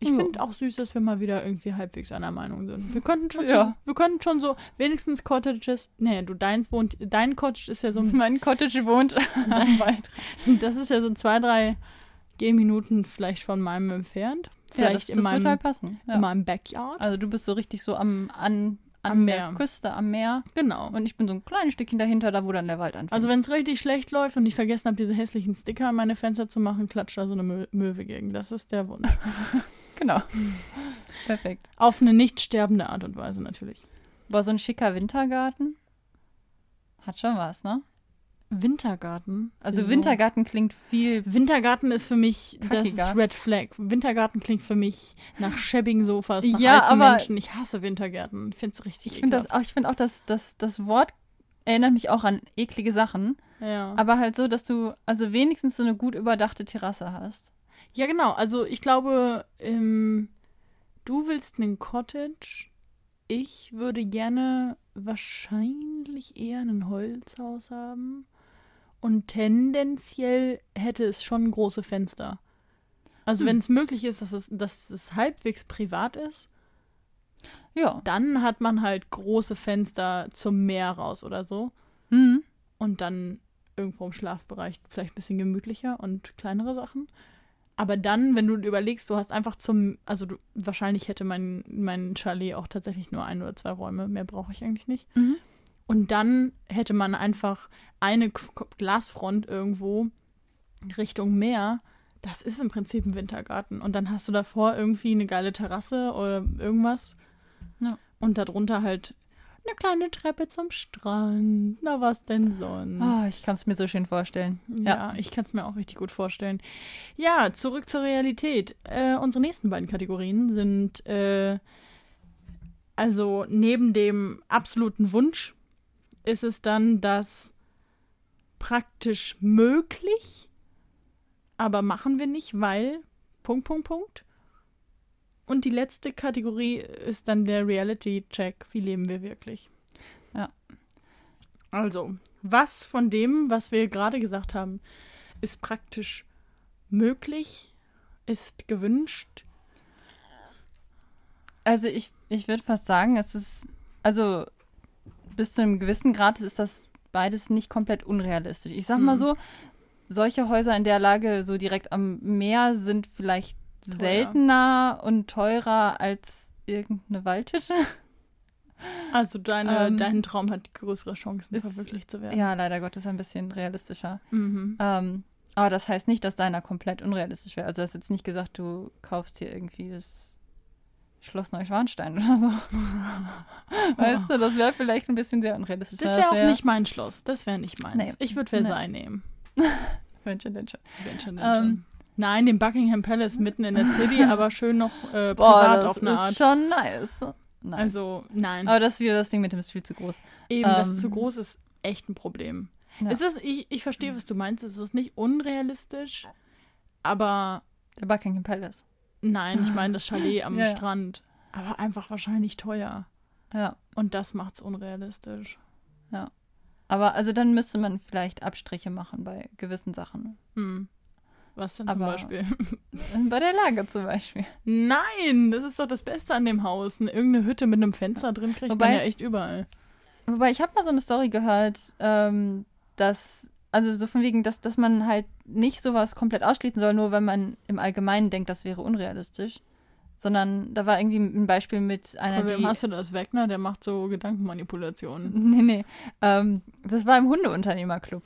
Ich Ja. finde auch süß, dass wir mal wieder irgendwie halbwegs einer Meinung sind. Wir könnten schon Ja. so, wir könnten schon so wenigstens Cottages, nee, du deins wohnt, dein Cottage ist ja so, Mein Cottage wohnt am Wald. das ist ja so zwei, drei Gehminuten vielleicht von meinem entfernt. Ja, Vielleicht das, in, das meinem, halt passen. in Ja. meinem Backyard. Also du bist so richtig so am, an, an Am der Meer. Küste, am Meer. Genau. Und ich bin so ein kleines Stückchen dahinter, da wo dann der Wald anfängt. Also wenn es richtig schlecht läuft und ich vergessen habe, diese hässlichen Sticker an meine Fenster zu machen, klatscht da so eine Mö Möwe gegen. Das ist der Wunsch. genau. Perfekt. Auf eine nicht sterbende Art und Weise natürlich. War so ein schicker Wintergarten. Hat schon was, ne? Wintergarten. Also Wieso? Wintergarten klingt viel. Wintergarten ist für mich das Kackiger. Red Flag. Wintergarten klingt für mich nach schäbigen Sofas, nach Ja, alten aber- Menschen. Ich hasse Wintergärten. Ich finde es richtig Ich finde das auch, ich finde auch, dass das, das Wort erinnert mich auch an eklige Sachen. Ja. Aber halt so, dass du also wenigstens so eine gut überdachte Terrasse hast. Ja, genau. Also ich glaube, ähm, du willst einen Cottage. Ich würde gerne wahrscheinlich eher ein Holzhaus haben. Und tendenziell hätte es schon große Fenster. Also Hm. wenn es möglich ist, dass es, dass es halbwegs privat ist, Ja. dann hat man halt große Fenster zum Meer raus oder so. Mhm. Und dann irgendwo im Schlafbereich vielleicht ein bisschen gemütlicher und kleinere Sachen. Aber dann, wenn du überlegst, du hast einfach zum, also du, wahrscheinlich hätte mein, mein Chalet auch tatsächlich nur ein oder zwei Räume, mehr brauche ich eigentlich nicht. Mhm. Und dann hätte man einfach eine K Glasfront irgendwo Richtung Meer. Das ist im Prinzip ein Wintergarten. Und dann hast du davor irgendwie eine geile Terrasse oder irgendwas. Ja. Und darunter halt eine kleine Treppe zum Strand. Na, was denn sonst? Ah, ich kann es mir so schön vorstellen. Ja, ich kann es mir auch richtig gut vorstellen. Ja, zurück zur Realität. Äh, unsere nächsten beiden Kategorien sind äh, also neben dem absoluten Wunsch ist es dann das praktisch möglich, aber machen wir nicht, weil Punkt, Punkt, Punkt. Und die letzte Kategorie ist dann der Reality-Check. Wie leben wir wirklich? Ja. Also, was von dem, was wir gerade gesagt haben, ist praktisch möglich, ist gewünscht? Also ich, ich würde fast sagen, es ist, also bis zu einem gewissen Grad ist das beides nicht komplett unrealistisch. Ich sag mal Mhm. so, solche Häuser in der Lage so direkt am Meer sind vielleicht Teuer. seltener und teurer als irgendeine Waldhütte. Also deine, Ähm, dein Traum hat größere Chancen, ist- verwirklicht zu werden. Ja, leider Gottes ein bisschen realistischer. Mhm. Ähm, aber das heißt nicht, dass deiner komplett unrealistisch wäre. Also du hast jetzt nicht gesagt, du kaufst hier irgendwie das Schloss Neuschwanstein oder so. Weißt du, das wäre vielleicht ein bisschen sehr unrealistisch. Das wäre auch nicht mein Schloss. Das wäre nicht meins. Nee. Ich würde Versailles nehmen. Mensch, Mensch. Ähm. schon. Nein, den Buckingham Palace mitten in der City, aber schön noch äh, privat Boah, das auf eine ist Art. schon nice. Nein. Also, nein. aber das ist wieder das Ding mit dem ist viel zu groß. Eben, das ähm, zu groß ist echt ein Problem. Ja. Es ist, ich, ich verstehe, was du meinst. Es ist nicht unrealistisch, aber Der Buckingham Palace. nein, ich meine das Chalet am Ja, ja. Strand. aber einfach wahrscheinlich teuer. Ja. Und das macht's unrealistisch. Aber also dann müsste man vielleicht Abstriche machen bei gewissen Sachen. Hm. Was denn zum Aber- Beispiel? Bei der Lage zum Beispiel. Nein, das ist doch das Beste an dem Haus. Eine- Irgendeine Hütte mit einem Fenster drin kriegt Wobei- man ja echt überall. Wobei ich habe mal so eine Story gehört, ähm, dass, also so von wegen, dass, dass man halt nicht sowas komplett ausschließen soll, nur wenn man im Allgemeinen denkt, das wäre unrealistisch. Sondern da war irgendwie ein Beispiel mit einer, Von wem die. hast du das Wegner? Der macht so Gedankenmanipulationen. Nee, nee. Ähm, das war im Hundeunternehmerclub.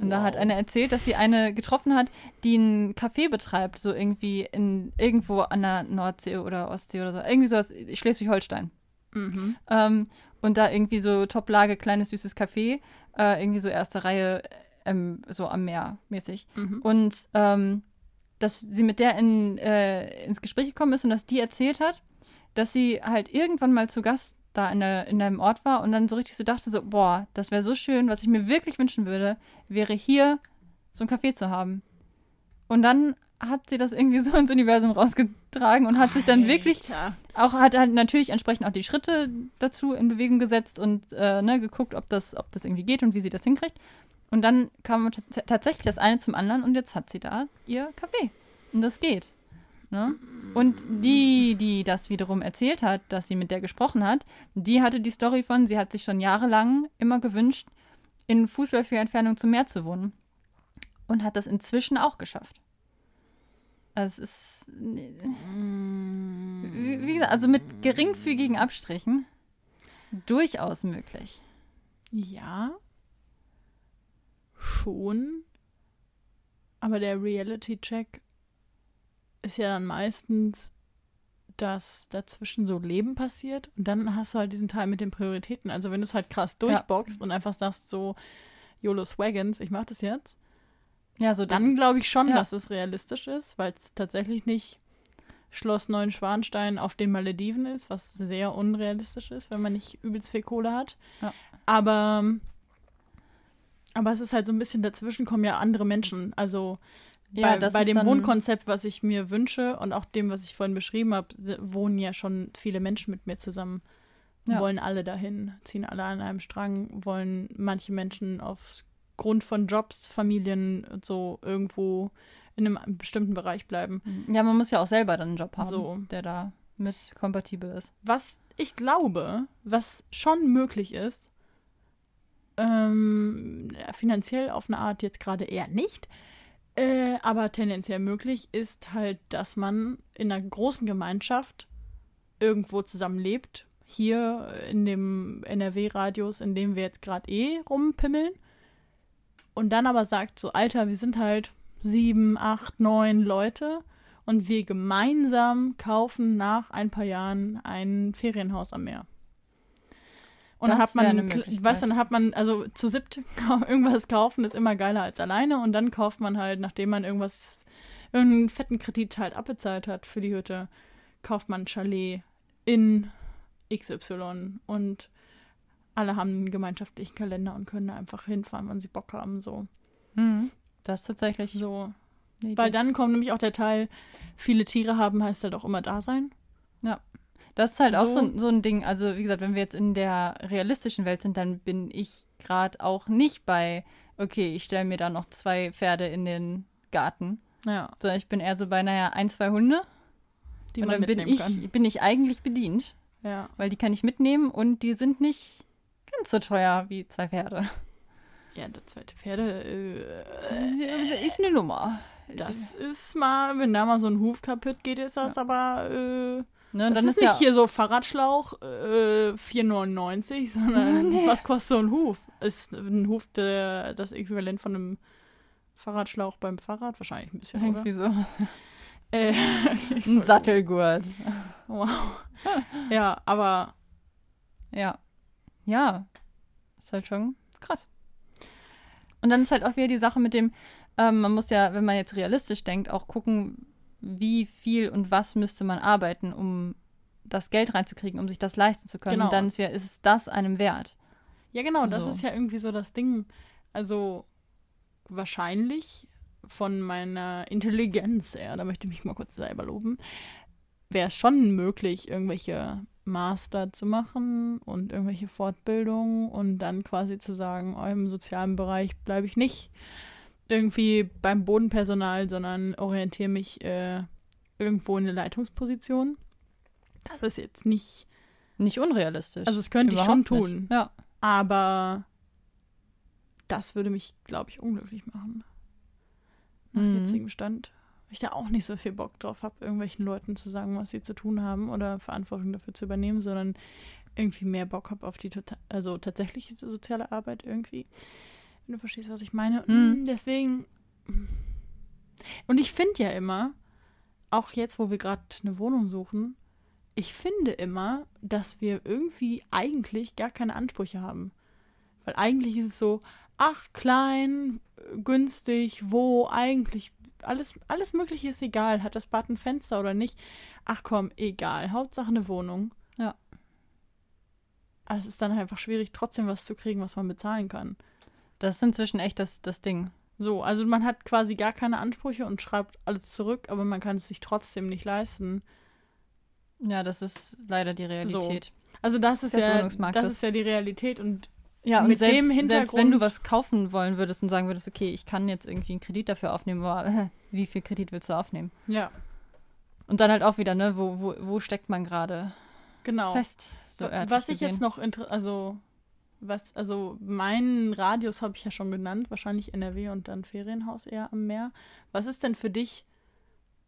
Und da hat Wow. eine erzählt, dass sie eine getroffen hat, die ein Café betreibt, so irgendwie in irgendwo an der Nordsee oder Ostsee oder so. Irgendwie sowas, Schleswig-Holstein. Mhm. Ähm, und da irgendwie so Top-Lage, kleines, süßes Café, äh, irgendwie so erste Reihe, ähm, so am Meer mäßig. Mhm. Und ähm, dass sie mit der in, äh, ins Gespräch gekommen ist und dass die erzählt hat, dass sie halt irgendwann mal zu Gast da in, der, in einem Ort war und dann so richtig so dachte, so, boah, das wäre so schön, was ich mir wirklich wünschen würde, wäre hier so ein Café zu haben. Und dann hat sie das irgendwie so ins Universum rausgetragen und hat sich dann wirklich Alter. auch hat halt natürlich entsprechend auch die Schritte dazu in Bewegung gesetzt und äh, ne, geguckt, ob das, ob das irgendwie geht und wie sie das hinkriegt. Und dann kam tats- tatsächlich das eine zum anderen und jetzt hat sie da ihr Café. Und das geht. Ne? Und die, die das wiederum erzählt hat, dass sie mit der gesprochen hat, die hatte die Story von, sie hat sich schon jahrelang immer gewünscht, in fußläufiger Entfernung zum Meer zu wohnen. Und hat das inzwischen auch geschafft. Also es ist wie, gesagt, also mit geringfügigen Abstrichen durchaus möglich. Ja. Schon. Aber der Reality-Check ist ja dann meistens, dass dazwischen so Leben passiert. Und dann hast du halt diesen Teil mit den Prioritäten. Also wenn du es halt krass durchboxst und einfach sagst so, YOLO Swaggins, ich mach das jetzt, Ja, so dann glaube ich schon, ja. dass es realistisch ist, weil es tatsächlich nicht Schloss Neuenschwanstein auf den Malediven ist, was sehr unrealistisch ist, wenn man nicht übelst viel Kohle hat. Ja. Aber, aber es ist halt so ein bisschen dazwischen kommen ja andere Menschen. Also Ja, bei, bei dem Wohnkonzept, was ich mir wünsche und auch dem, was ich vorhin beschrieben habe, wohnen ja schon viele Menschen mit mir zusammen. Ja. Wollen alle dahin, ziehen alle an einem Strang, wollen manche Menschen aufgrund von Jobs, Familien und so irgendwo in einem bestimmten Bereich bleiben. ja, man muss ja auch selber dann einen Job haben, So. der da mit kompatibel ist. Was ich glaube, was schon möglich ist, ähm, finanziell auf eine Art jetzt gerade eher nicht, äh, aber tendenziell möglich ist halt, dass man in einer großen Gemeinschaft irgendwo zusammenlebt. Hier in dem NRW-Radius, in dem wir jetzt gerade eh rumpimmeln. Und dann aber sagt so, Alter, wir sind halt sieben, acht, neun Leute und wir gemeinsam kaufen nach ein paar Jahren ein Ferienhaus am Meer. Und dann Das hat man, weißt dann hat man, also zu siebt irgendwas kaufen ist immer geiler als alleine und dann kauft man halt, nachdem man irgendwas, irgendeinen fetten Kredit halt abbezahlt hat für die Hütte, kauft man ein Chalet in XY und alle haben einen gemeinschaftlichen Kalender und können da einfach hinfahren, wann sie Bock haben, so. Mhm. Das ist tatsächlich So, weil dann kommt nämlich auch der Teil, viele Tiere haben, heißt halt auch immer da sein. Das ist halt auch so, So- ein- so Ding. Also, wie gesagt, wenn wir jetzt in der realistischen Welt sind, dann bin ich gerade auch nicht bei, okay, ich stelle mir da noch zwei Pferde in den Garten. Ja, Sondern ich bin eher so bei, naja, ein, zwei Hunde. die und man dann bin mitnehmen ich, kann. bin ich eigentlich bedient, Ja. weil die kann ich mitnehmen und die sind nicht ganz so teuer wie zwei Pferde. ja, der zweite Pferde, äh, Ist eine Nummer. das ist mal, wenn da mal so ein Huf kaputt geht, ist das aber, äh, Ne, das dann ist ist nicht ja, hier so Fahrradschlauch äh, 4,99, sondern was kostet so ein Huf? Ist ein Huf der, das Äquivalent von einem Fahrradschlauch beim Fahrrad? Wahrscheinlich ein bisschen, oder? irgendwie sowas. Äh, Ein Sattelgurt. wow. Ja, aber Ja. Ja. Ist halt schon krass. Und dann ist halt auch wieder die Sache mit dem, ähm, man muss ja, wenn man jetzt realistisch denkt, auch gucken, wie viel und was müsste man arbeiten, um das Geld reinzukriegen, um sich das leisten zu können. Genau. Und dann ist, ist es das einem wert. Ja, genau, das So. ist ja irgendwie so das Ding. Also wahrscheinlich von meiner Intelligenz her, da möchte ich mich mal kurz selber loben, wäre es schon möglich, irgendwelche Master zu machen und irgendwelche Fortbildungen und dann quasi zu sagen, oh, im sozialen Bereich bleibe ich nicht irgendwie beim Bodenpersonal, sondern orientiere mich äh, irgendwo in eine Leitungsposition. Das ist jetzt nicht. Nicht unrealistisch. Also, das könnte ich schon Überhaupt nicht. tun. Ja. Aber das würde mich, glaube ich, unglücklich machen. Nach Mhm. jetzigem Stand. Weil ich da auch nicht so viel Bock drauf habe, irgendwelchen Leuten zu sagen, was sie zu tun haben oder Verantwortung dafür zu übernehmen, sondern irgendwie mehr Bock habe auf die tota also tatsächliche soziale Arbeit irgendwie. Du verstehst, was ich meine. Mhm. Mm, Deswegen. Und ich finde ja immer, auch jetzt, wo wir gerade eine Wohnung suchen, ich finde immer, dass wir irgendwie eigentlich gar keine Ansprüche haben. Weil eigentlich ist es so, ach, klein, günstig, wo, eigentlich, alles, alles Mögliche ist egal. Hat das Bad ein Fenster oder nicht? Ach komm, egal. Hauptsache eine Wohnung. Ja. Aber es ist dann einfach schwierig, trotzdem was zu kriegen, was man bezahlen kann. Das ist inzwischen echt das, das Ding. So, also man hat quasi gar keine Ansprüche und schreibt alles zurück, aber man kann es sich trotzdem nicht leisten. Ja, das ist leider die Realität. Also das ist Des ja das ist ja die Realität und Ja, und Mit selbst, dem selbst wenn Hintergrund- du was kaufen wollen würdest und sagen würdest, okay, ich kann jetzt irgendwie einen Kredit dafür aufnehmen, aber wie viel Kredit willst du aufnehmen? ja, Und dann halt auch wieder, ne, wo, wo, wo steckt man gerade genau. fest? So was ich jetzt noch also was also meinen Radius habe ich ja schon genannt, wahrscheinlich NRW und dann Ferienhaus eher am Meer. Was ist denn für dich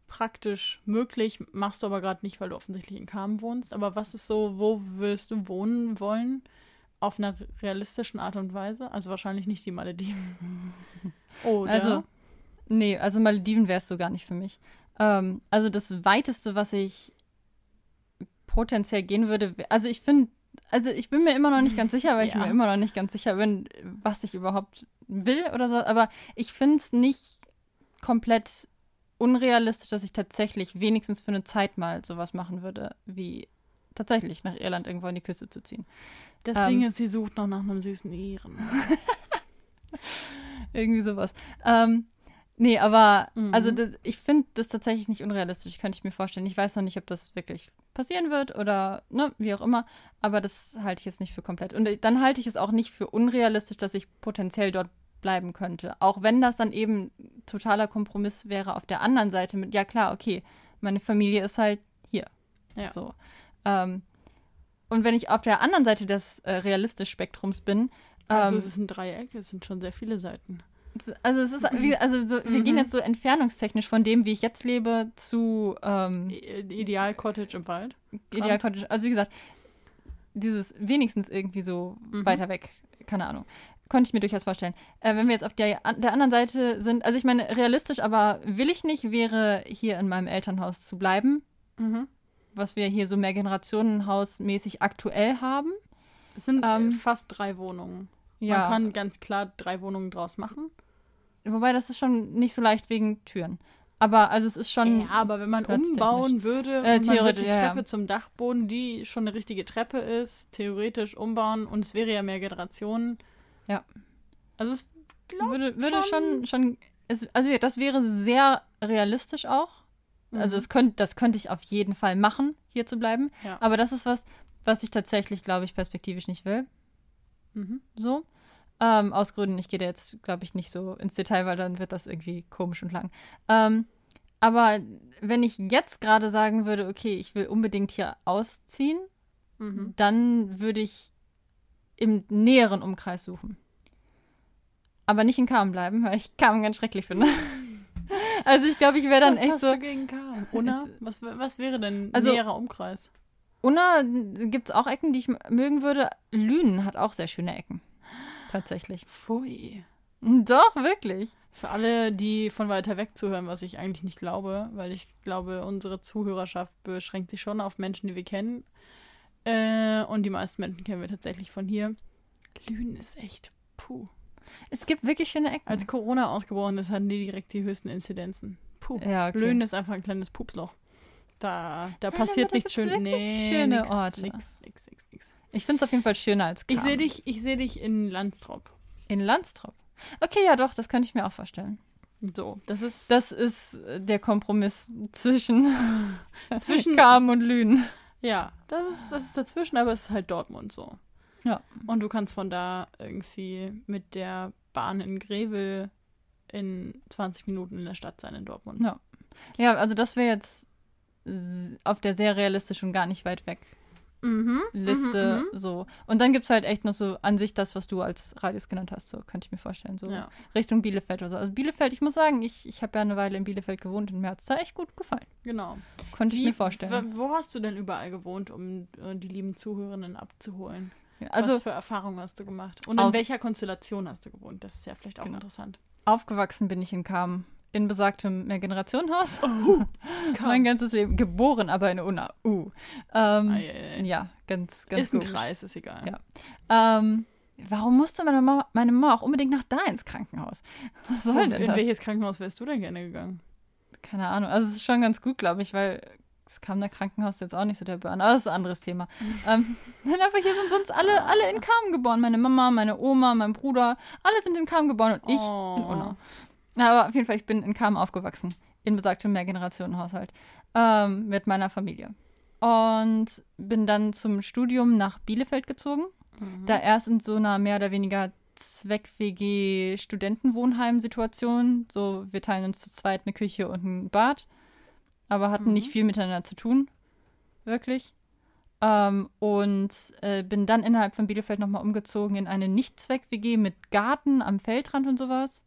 praktisch möglich? Machst du aber gerade nicht, weil du offensichtlich in Kamen wohnst, aber was ist so, wo willst du wohnen wollen? Auf einer realistischen Art und Weise? Also wahrscheinlich nicht die Malediven. Oder? Also, nee, also Malediven wäre es so gar nicht für mich. Ähm, also das Weiteste, was ich potenziell gehen würde, also ich finde, also ich bin mir immer noch nicht ganz sicher, weil ich Ja. mir immer noch nicht ganz sicher bin, was ich überhaupt will oder so, aber ich finde es nicht komplett unrealistisch, dass ich tatsächlich wenigstens für eine Zeit mal sowas machen würde, wie tatsächlich nach Irland irgendwo an die Küste zu ziehen. das ähm, Ding ist, sie sucht noch nach einem süßen Iren. Irgendwie sowas. Ähm, nee, aber Mhm. also das, ich finde das tatsächlich nicht unrealistisch, könnte ich mir vorstellen. Ich weiß noch nicht, ob das wirklich passieren wird oder ne, wie auch immer, aber das halte ich jetzt nicht für komplett. Und dann halte ich es auch nicht für unrealistisch, dass ich potenziell dort bleiben könnte. Auch wenn das dann eben totaler Kompromiss wäre auf der anderen Seite mit, ja klar, okay, meine Familie ist halt hier. Ja. So. Ähm, und wenn ich auf der anderen Seite des äh, realistisch Spektrums bin, Also ähm, es ist ein Dreieck, es sind schon sehr viele Seiten. Also es ist, wie, also so, wir Mhm. gehen jetzt so entfernungstechnisch von dem, wie ich jetzt lebe, zu ähm, I- Ideal Cottage im Wald. Ideal Cottage. Also wie gesagt, dieses wenigstens irgendwie so Mhm. weiter weg, keine Ahnung. Konnte ich mir durchaus vorstellen. Äh, wenn wir jetzt auf der, der anderen Seite sind, also ich meine, realistisch, aber will ich nicht, wäre hier in meinem Elternhaus zu bleiben, Mhm. was wir hier so Mehrgenerationenhausmäßig aktuell haben. Es sind Ähm, äh, fast drei Wohnungen. Ja, Man kann ganz klar drei Wohnungen draus machen. Wobei das ist schon nicht so leicht wegen Türen. Aber also es ist schon. ja, aber wenn man umbauen würde, Äh, und man würde theoretisch, die ja, ja. Treppe zum Dachboden, die schon eine richtige Treppe ist, theoretisch umbauen und es wäre ja mehr Generationen. Ja. Also es würde, würde schon- schon, schon es, also ja, das wäre sehr realistisch auch. Also Mhm. es könnt, das könnte ich auf jeden Fall machen, hier zu bleiben. Ja. Aber das ist was, was ich tatsächlich, glaube ich, perspektivisch nicht will. Mhm. So. Ähm, aus Gründen, ich gehe da jetzt, glaube ich, nicht so ins Detail, weil dann wird das irgendwie komisch und lang. Ähm, aber wenn ich jetzt gerade sagen würde, okay, ich will unbedingt hier ausziehen, Mhm. dann würde ich im näheren Umkreis suchen. Aber nicht in Kamen bleiben, weil ich Kamen ganz schrecklich finde. also ich glaube, ich wäre dann was echt hast so. du gegen? Unna? Was, was wäre denn Also- näherer Umkreis? Unna gibt es auch Ecken, die ich mögen würde. Lünen hat auch sehr schöne Ecken. Tatsächlich. Pfui. Doch, wirklich. Für alle, die von weiter weg zuhören, was ich eigentlich nicht glaube, weil ich glaube, unsere Zuhörerschaft beschränkt sich schon auf Menschen, die wir kennen. Äh, und die meisten Menschen kennen wir tatsächlich von hier. Lünen ist echt puh. Es gibt wirklich schöne Ecken. Als Corona ausgebrochen ist, hatten die direkt die höchsten Inzidenzen. Puh. ja, okay. Lünen ist einfach ein kleines Pupsloch. Da, da aber passiert nichts schön. Nee, schöne nix, Orte. Nix, nix, nix, nix. Ich finde es auf jeden Fall schöner als Ich Kamen. sehe dich, ich seh dich in Landstrop. In Landstrop. Okay, ja doch, das könnte ich mir auch vorstellen. So, das ist Das ist äh, der Kompromiss zwischen, zwischen Kam und Lünen. Ja, das ist, das ist dazwischen, aber es ist halt Dortmund so. Ja. Und du kannst von da irgendwie mit der Bahn in Greville in 20 Minuten in der Stadt sein in Dortmund. Ja. Ja, also das wäre jetzt auf der sehr realistisch und gar nicht weit weg Mhm. Liste mhm, so. Und dann gibt es halt echt noch so an sich das, was du als Radius genannt hast, so könnte ich mir vorstellen. So mhm. Ja. Richtung Bielefeld oder so. Also Bielefeld, ich muss sagen, ich, ich habe ja eine Weile in Bielefeld gewohnt und mir hat es da echt gut gefallen. Genau. Konnte ich mir vorstellen. Wo hast du denn überall gewohnt, um äh, die lieben Zuhörerinnen abzuholen? Also Was für Erfahrungen hast du gemacht? Und in welcher Konstellation hast du gewohnt? Das ist ja vielleicht auch Genau. interessant. aufgewachsen bin ich in Kam. In besagtem Mehrgenerationenhaus. Oh, Mein ganzes Leben. Geboren, aber in Unna. Uh. Ähm, ja, ganz, ganz ist ein komisch. Kreis, ist egal. Ja. Ähm, warum musste meine Mama, meine Mama auch unbedingt nach da ins Krankenhaus? Was soll denn in das? welches Krankenhaus wärst du denn gerne gegangen? Keine Ahnung. Also es ist schon ganz gut, glaube ich, weil es kam der Krankenhaus jetzt auch nicht so der Burn. Aber das ist ein anderes Thema. ähm, nein, aber hier sind sonst alle, alle in Kam geboren. Meine Mama, meine Oma, mein Bruder. Alle sind in Kam geboren und ich Oh. in Unna. Na, aber auf jeden Fall, ich bin in Kam aufgewachsen. In besagtem Mehrgenerationenhaushalt. Ähm, mit meiner Familie. Und bin dann zum Studium nach Bielefeld gezogen. Mhm. Da erst in so einer mehr oder weniger Zweck-WG-Studentenwohnheim-Situation. So, wir teilen uns zu zweit eine Küche und ein Bad. Aber hatten Mhm. nicht viel miteinander zu tun. Wirklich. Ähm, und äh, bin dann innerhalb von Bielefeld nochmal umgezogen in eine Nicht-Zweck-WG mit Garten am Feldrand und sowas.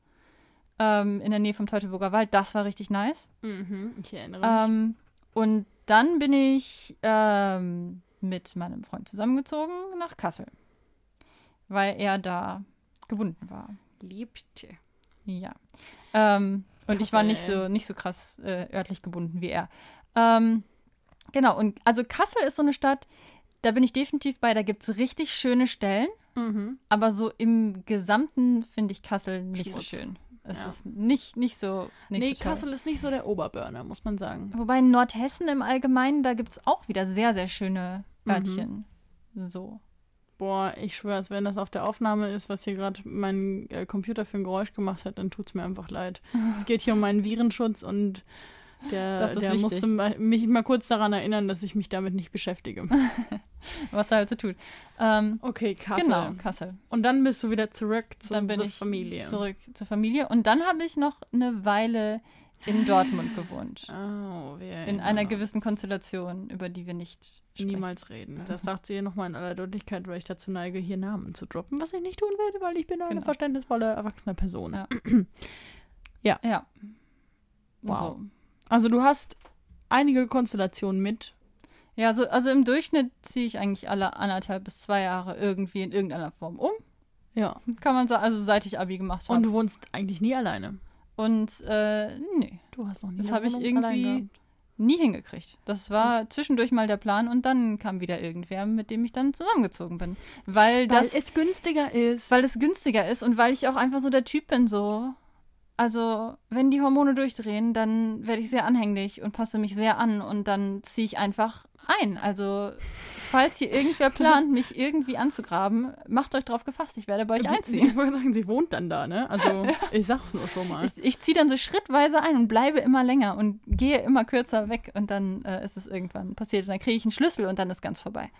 Ähm, in der Nähe vom Teutoburger Wald. Das war richtig nice. Mhm, ich erinnere mich. Ähm, und dann bin ich ähm, mit meinem Freund zusammengezogen nach Kassel, weil er da gebunden war. Liebte. Ja. Ähm, und ich war nicht so, nicht so krass äh, örtlich gebunden wie er. Ähm, genau, und also Kassel ist so eine Stadt, da bin ich definitiv bei, da gibt es richtig schöne Stellen, Mhm. aber so im Gesamten finde ich Kassel nicht Schmutz. so schön. Es Ja. ist nicht, nicht so. Nicht Nee, so. Kassel ist nicht so der Oberburner, muss man sagen. Wobei in Nordhessen im Allgemeinen, da gibt es auch wieder sehr, sehr schöne Mhm. Örtchen. So. Boah, ich schwör's, wenn das auf der Aufnahme ist, was hier gerade mein äh, Computer für ein Geräusch gemacht hat, dann tut's mir einfach leid. es geht hier um meinen Virenschutz und der, der wichtig. musste mich mal kurz daran erinnern, dass ich mich damit nicht beschäftige. Was er halt so tut. Ähm, Okay, Kassel. Genau, Kassel. Und dann bist du wieder zurück zu Dann bin zur ich Familie. zurück zur Familie. Und dann habe ich noch eine Weile in Dortmund gewohnt. Oh, wir In einer gewissen Konstellation, über die wir nicht sprechen. Niemals reden. Das sagt sie hier nochmal in aller Deutlichkeit, weil ich dazu neige, hier Namen zu droppen, was ich nicht tun werde, weil ich bin eine Genau. verständnisvolle, erwachsene Person. Ja. Ja. Ja. Wow. So. Also du hast einige Konstellationen mit. Ja, so, also im Durchschnitt ziehe ich eigentlich alle anderthalb bis zwei Jahre irgendwie in irgendeiner Form um. Ja. Kann man sagen, also seit ich Abi gemacht habe. Und du wohnst eigentlich nie alleine. Und äh, nee, Du hast noch nie Das habe ich irgendwie- nie hingekriegt. Das war zwischendurch mal der Plan und dann kam wieder irgendwer, mit dem ich dann zusammengezogen bin. Weil das, weil es günstiger ist. weil es günstiger ist und weil ich auch einfach so der Typ bin, so. Also, wenn die Hormone durchdrehen, dann werde ich sehr anhänglich und passe mich sehr an und dann ziehe ich einfach ein. Also, falls hier irgendwer plant, mich irgendwie anzugraben, macht euch drauf gefasst, ich werde bei euch Sie- einziehen. Ich wollte sagen, sie wohnt dann da, ne? Also, ich sag's nur schon mal. Ich, ich ziehe dann so schrittweise ein und bleibe immer länger und gehe immer kürzer weg und dann äh, ist es irgendwann passiert. Und dann kriege ich einen Schlüssel und dann ist ganz vorbei.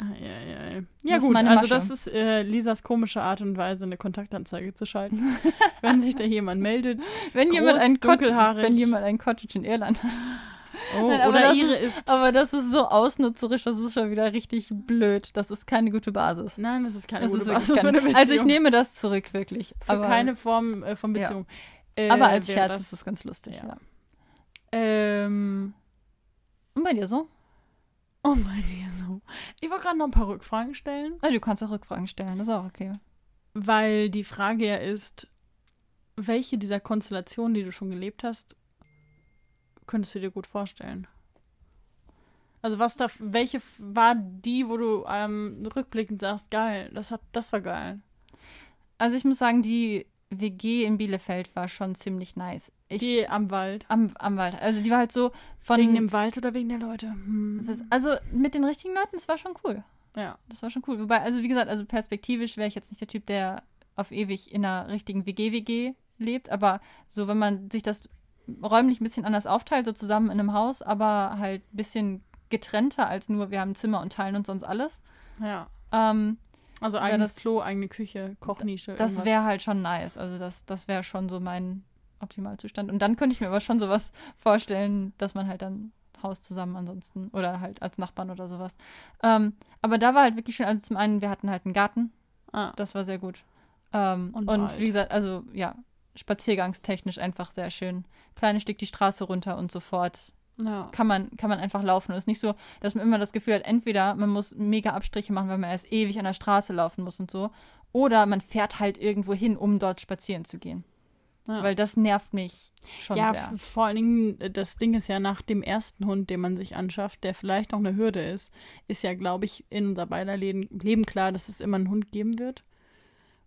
Ja, ja, ja. Das ja gut, also das ist äh, Lisas komische Art und Weise, eine Kontaktanzeige zu schalten. Wenn sich da jemand meldet. Wenn Groß, jemand ein dunkelhaarig. wenn jemand ein Cottage in Irland hat. Oh, Nein, aber oder das ihre ist, ist. Aber das ist so ausnutzerisch, das ist schon wieder richtig blöd. Das ist keine gute Basis. Nein, das ist keine Das gute ist Basis für keine, eine Beziehung. also ich nehme das zurück, wirklich. für aber, keine Form äh, von Ja. Beziehung. Äh, aber als Scherz das- ist es ganz lustig. ja. Ja. Ähm, Und bei dir so? Oh mein dir so. Ich wollte gerade noch ein paar Rückfragen stellen, Ja, du kannst auch Rückfragen stellen, das ist auch okay. weil die Frage ja ist, welche dieser Konstellationen, die du schon gelebt hast, könntest du dir gut vorstellen? Also was da, welche war die, wo du ähm, rückblickend sagst, geil, das hat, das war geil. Also ich muss sagen, die WG in Bielefeld war schon ziemlich nice. Ich, die am Wald. am, am Wald. Also die war halt so von. wegen dem Wald oder wegen der Leute? Hm. ist, also mit den richtigen Leuten, das war schon cool. ja. Das war schon cool. Wobei, also wie gesagt, also perspektivisch wäre ich jetzt nicht der Typ, der auf ewig in einer richtigen WG-WG lebt. Aber so, wenn man sich das räumlich ein bisschen anders aufteilt, so zusammen in einem Haus, aber halt ein bisschen getrennter als nur, wir haben Zimmer und teilen uns sonst alles. Ja. Ähm, Also eigenes das- Klo, eigene Küche, Kochnische. das wäre halt schon nice. Also das, das wäre schon so mein Optimalzustand. Und dann könnte ich mir aber schon sowas vorstellen, dass man halt dann Haus zusammen ansonsten oder halt als Nachbarn oder sowas. Ähm, aber da war halt wirklich schön, also zum einen, wir hatten halt einen Garten, Ah, das war sehr gut. Ähm, Und und wie gesagt, also ja, spaziergangstechnisch einfach sehr schön. Kleines Stück die Straße runter und sofort ja. kann man, kann man einfach laufen. Es ist nicht so, dass man immer das Gefühl hat, entweder man muss mega Abstriche machen, weil man erst ewig an der Straße laufen muss und so, oder man fährt halt irgendwo hin, um dort spazieren zu gehen. Ja. Weil das nervt mich schon ja, sehr. f- vor allen Dingen, äh, das Ding ist ja nach dem ersten Hund, den man sich anschafft, der vielleicht noch eine Hürde ist, ist ja, glaube ich, in unser beider Leben, Leben klar, dass es immer einen Hund geben wird.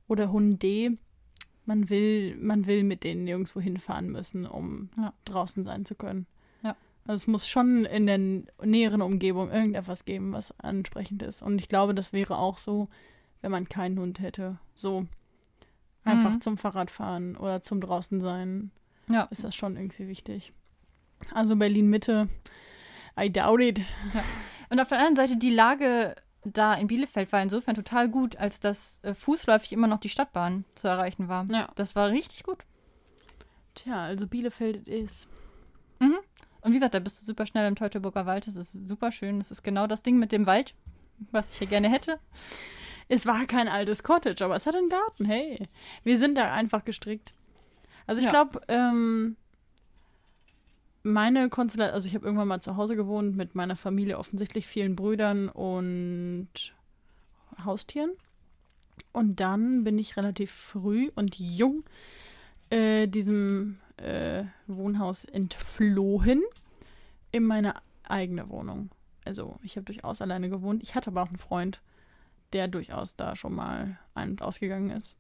Oder Hunde. Man will, man will mit denen nirgendwo hinfahren müssen, um Ja. draußen sein zu können. Ja. Also es muss schon in der näheren Umgebung irgendetwas geben, was ansprechend ist. Und ich glaube, das wäre auch so, wenn man keinen Hund hätte. So einfach Mhm. zum Fahrradfahren oder zum draußen sein Ja. ist das schon irgendwie wichtig. Also Berlin Mitte, I doubt it. Und auf der anderen Seite, die Lage da in Bielefeld war insofern total gut, als dass äh, fußläufig immer noch die Stadtbahn zu erreichen war. Ja. Das war richtig gut. Tja, also Bielefeld ist. Und wie gesagt, da bist du super schnell im Teutoburger Wald. Das ist super schön. Das ist genau das Ding mit dem Wald, was ich hier gerne hätte. Es war kein altes Cottage, aber es hat einen Garten. Hey, wir sind da einfach gestrickt. Also ich Ja. glaube, ähm, meine Konstellation, also ich habe irgendwann mal zu Hause gewohnt mit meiner Familie, offensichtlich vielen Brüdern und Haustieren. Und dann bin ich relativ früh und jung äh, diesem äh, Wohnhaus entflohen in meine eigene Wohnung. Also ich habe durchaus alleine gewohnt. Ich hatte aber auch einen Freund, der durchaus da schon mal ein- und ausgegangen ist.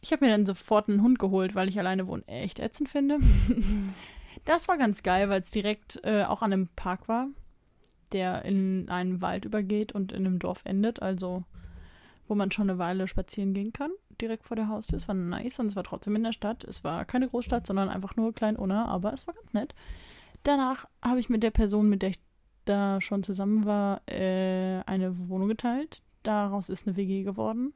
Ich habe mir dann sofort einen Hund geholt, weil ich alleine wohnen echt ätzend finde. das war ganz geil, weil es direkt äh, auch an einem Park war, der in einen Wald übergeht und in einem Dorf endet, also wo man schon eine Weile spazieren gehen kann, direkt vor der Haustür. Es war nice und es war trotzdem in der Stadt. Es war keine Großstadt, sondern einfach nur klein Unna, aber es war ganz nett. Danach habe ich mit der Person, mit der ich da schon zusammen war, äh, eine Wohnung geteilt. Daraus ist eine WG geworden.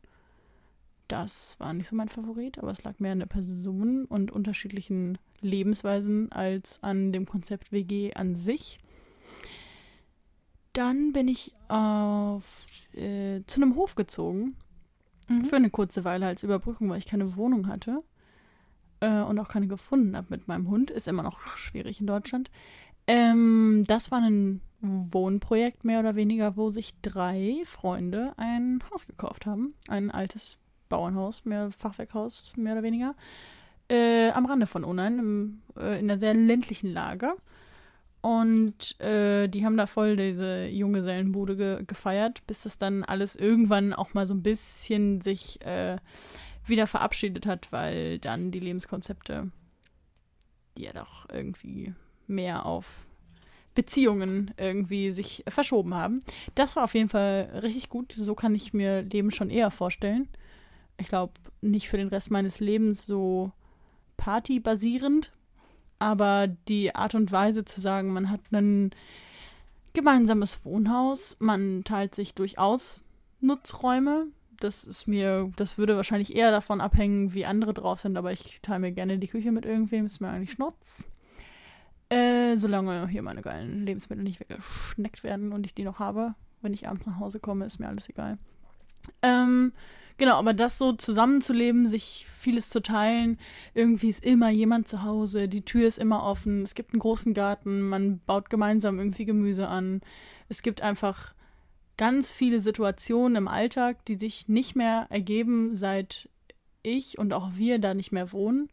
Das war nicht so mein Favorit, aber es lag mehr an der Person und unterschiedlichen Lebensweisen als an dem Konzept WG an sich. Dann bin ich auf, äh, zu einem Hof gezogen. Mhm. Für eine kurze Weile als Überbrückung, weil ich keine Wohnung hatte. Äh, und auch keine gefunden habe mit meinem Hund. Ist immer noch schwierig in Deutschland. Ähm, das war ein Wohnprojekt mehr oder weniger, wo sich drei Freunde ein Haus gekauft haben. Ein altes Bauernhaus, mehr Fachwerkhaus, mehr oder weniger. Äh, am Rande von Ungarn, im, äh, in einer sehr ländlichen Lage. Und äh, die haben da voll diese Junggesellenbude ge gefeiert, bis es dann alles irgendwann auch mal so ein bisschen sich äh, wieder verabschiedet hat, weil dann die Lebenskonzepte, die ja doch irgendwie mehr auf Beziehungen irgendwie sich verschoben haben. Das war auf jeden Fall richtig gut. So kann ich mir Leben schon eher vorstellen. Ich glaube, nicht für den Rest meines Lebens so partybasierend, aber die Art und Weise zu sagen, man hat ein gemeinsames Wohnhaus, man teilt sich durchaus Nutzräume. Das ist mir, das würde wahrscheinlich eher davon abhängen, wie andere drauf sind, aber ich teile mir gerne die Küche mit irgendwem, ist mir eigentlich Schnurz. Äh, solange hier meine geilen Lebensmittel nicht weggeschneckt werden und ich die noch habe, wenn ich abends nach Hause komme, ist mir alles egal. Ähm, genau, aber das so zusammenzuleben, sich vieles zu teilen, irgendwie ist immer jemand zu Hause, die Tür ist immer offen, es gibt einen großen Garten, man baut gemeinsam irgendwie Gemüse an. Es gibt einfach ganz viele Situationen im Alltag, die sich nicht mehr ergeben, seit ich und auch wir da nicht mehr wohnen.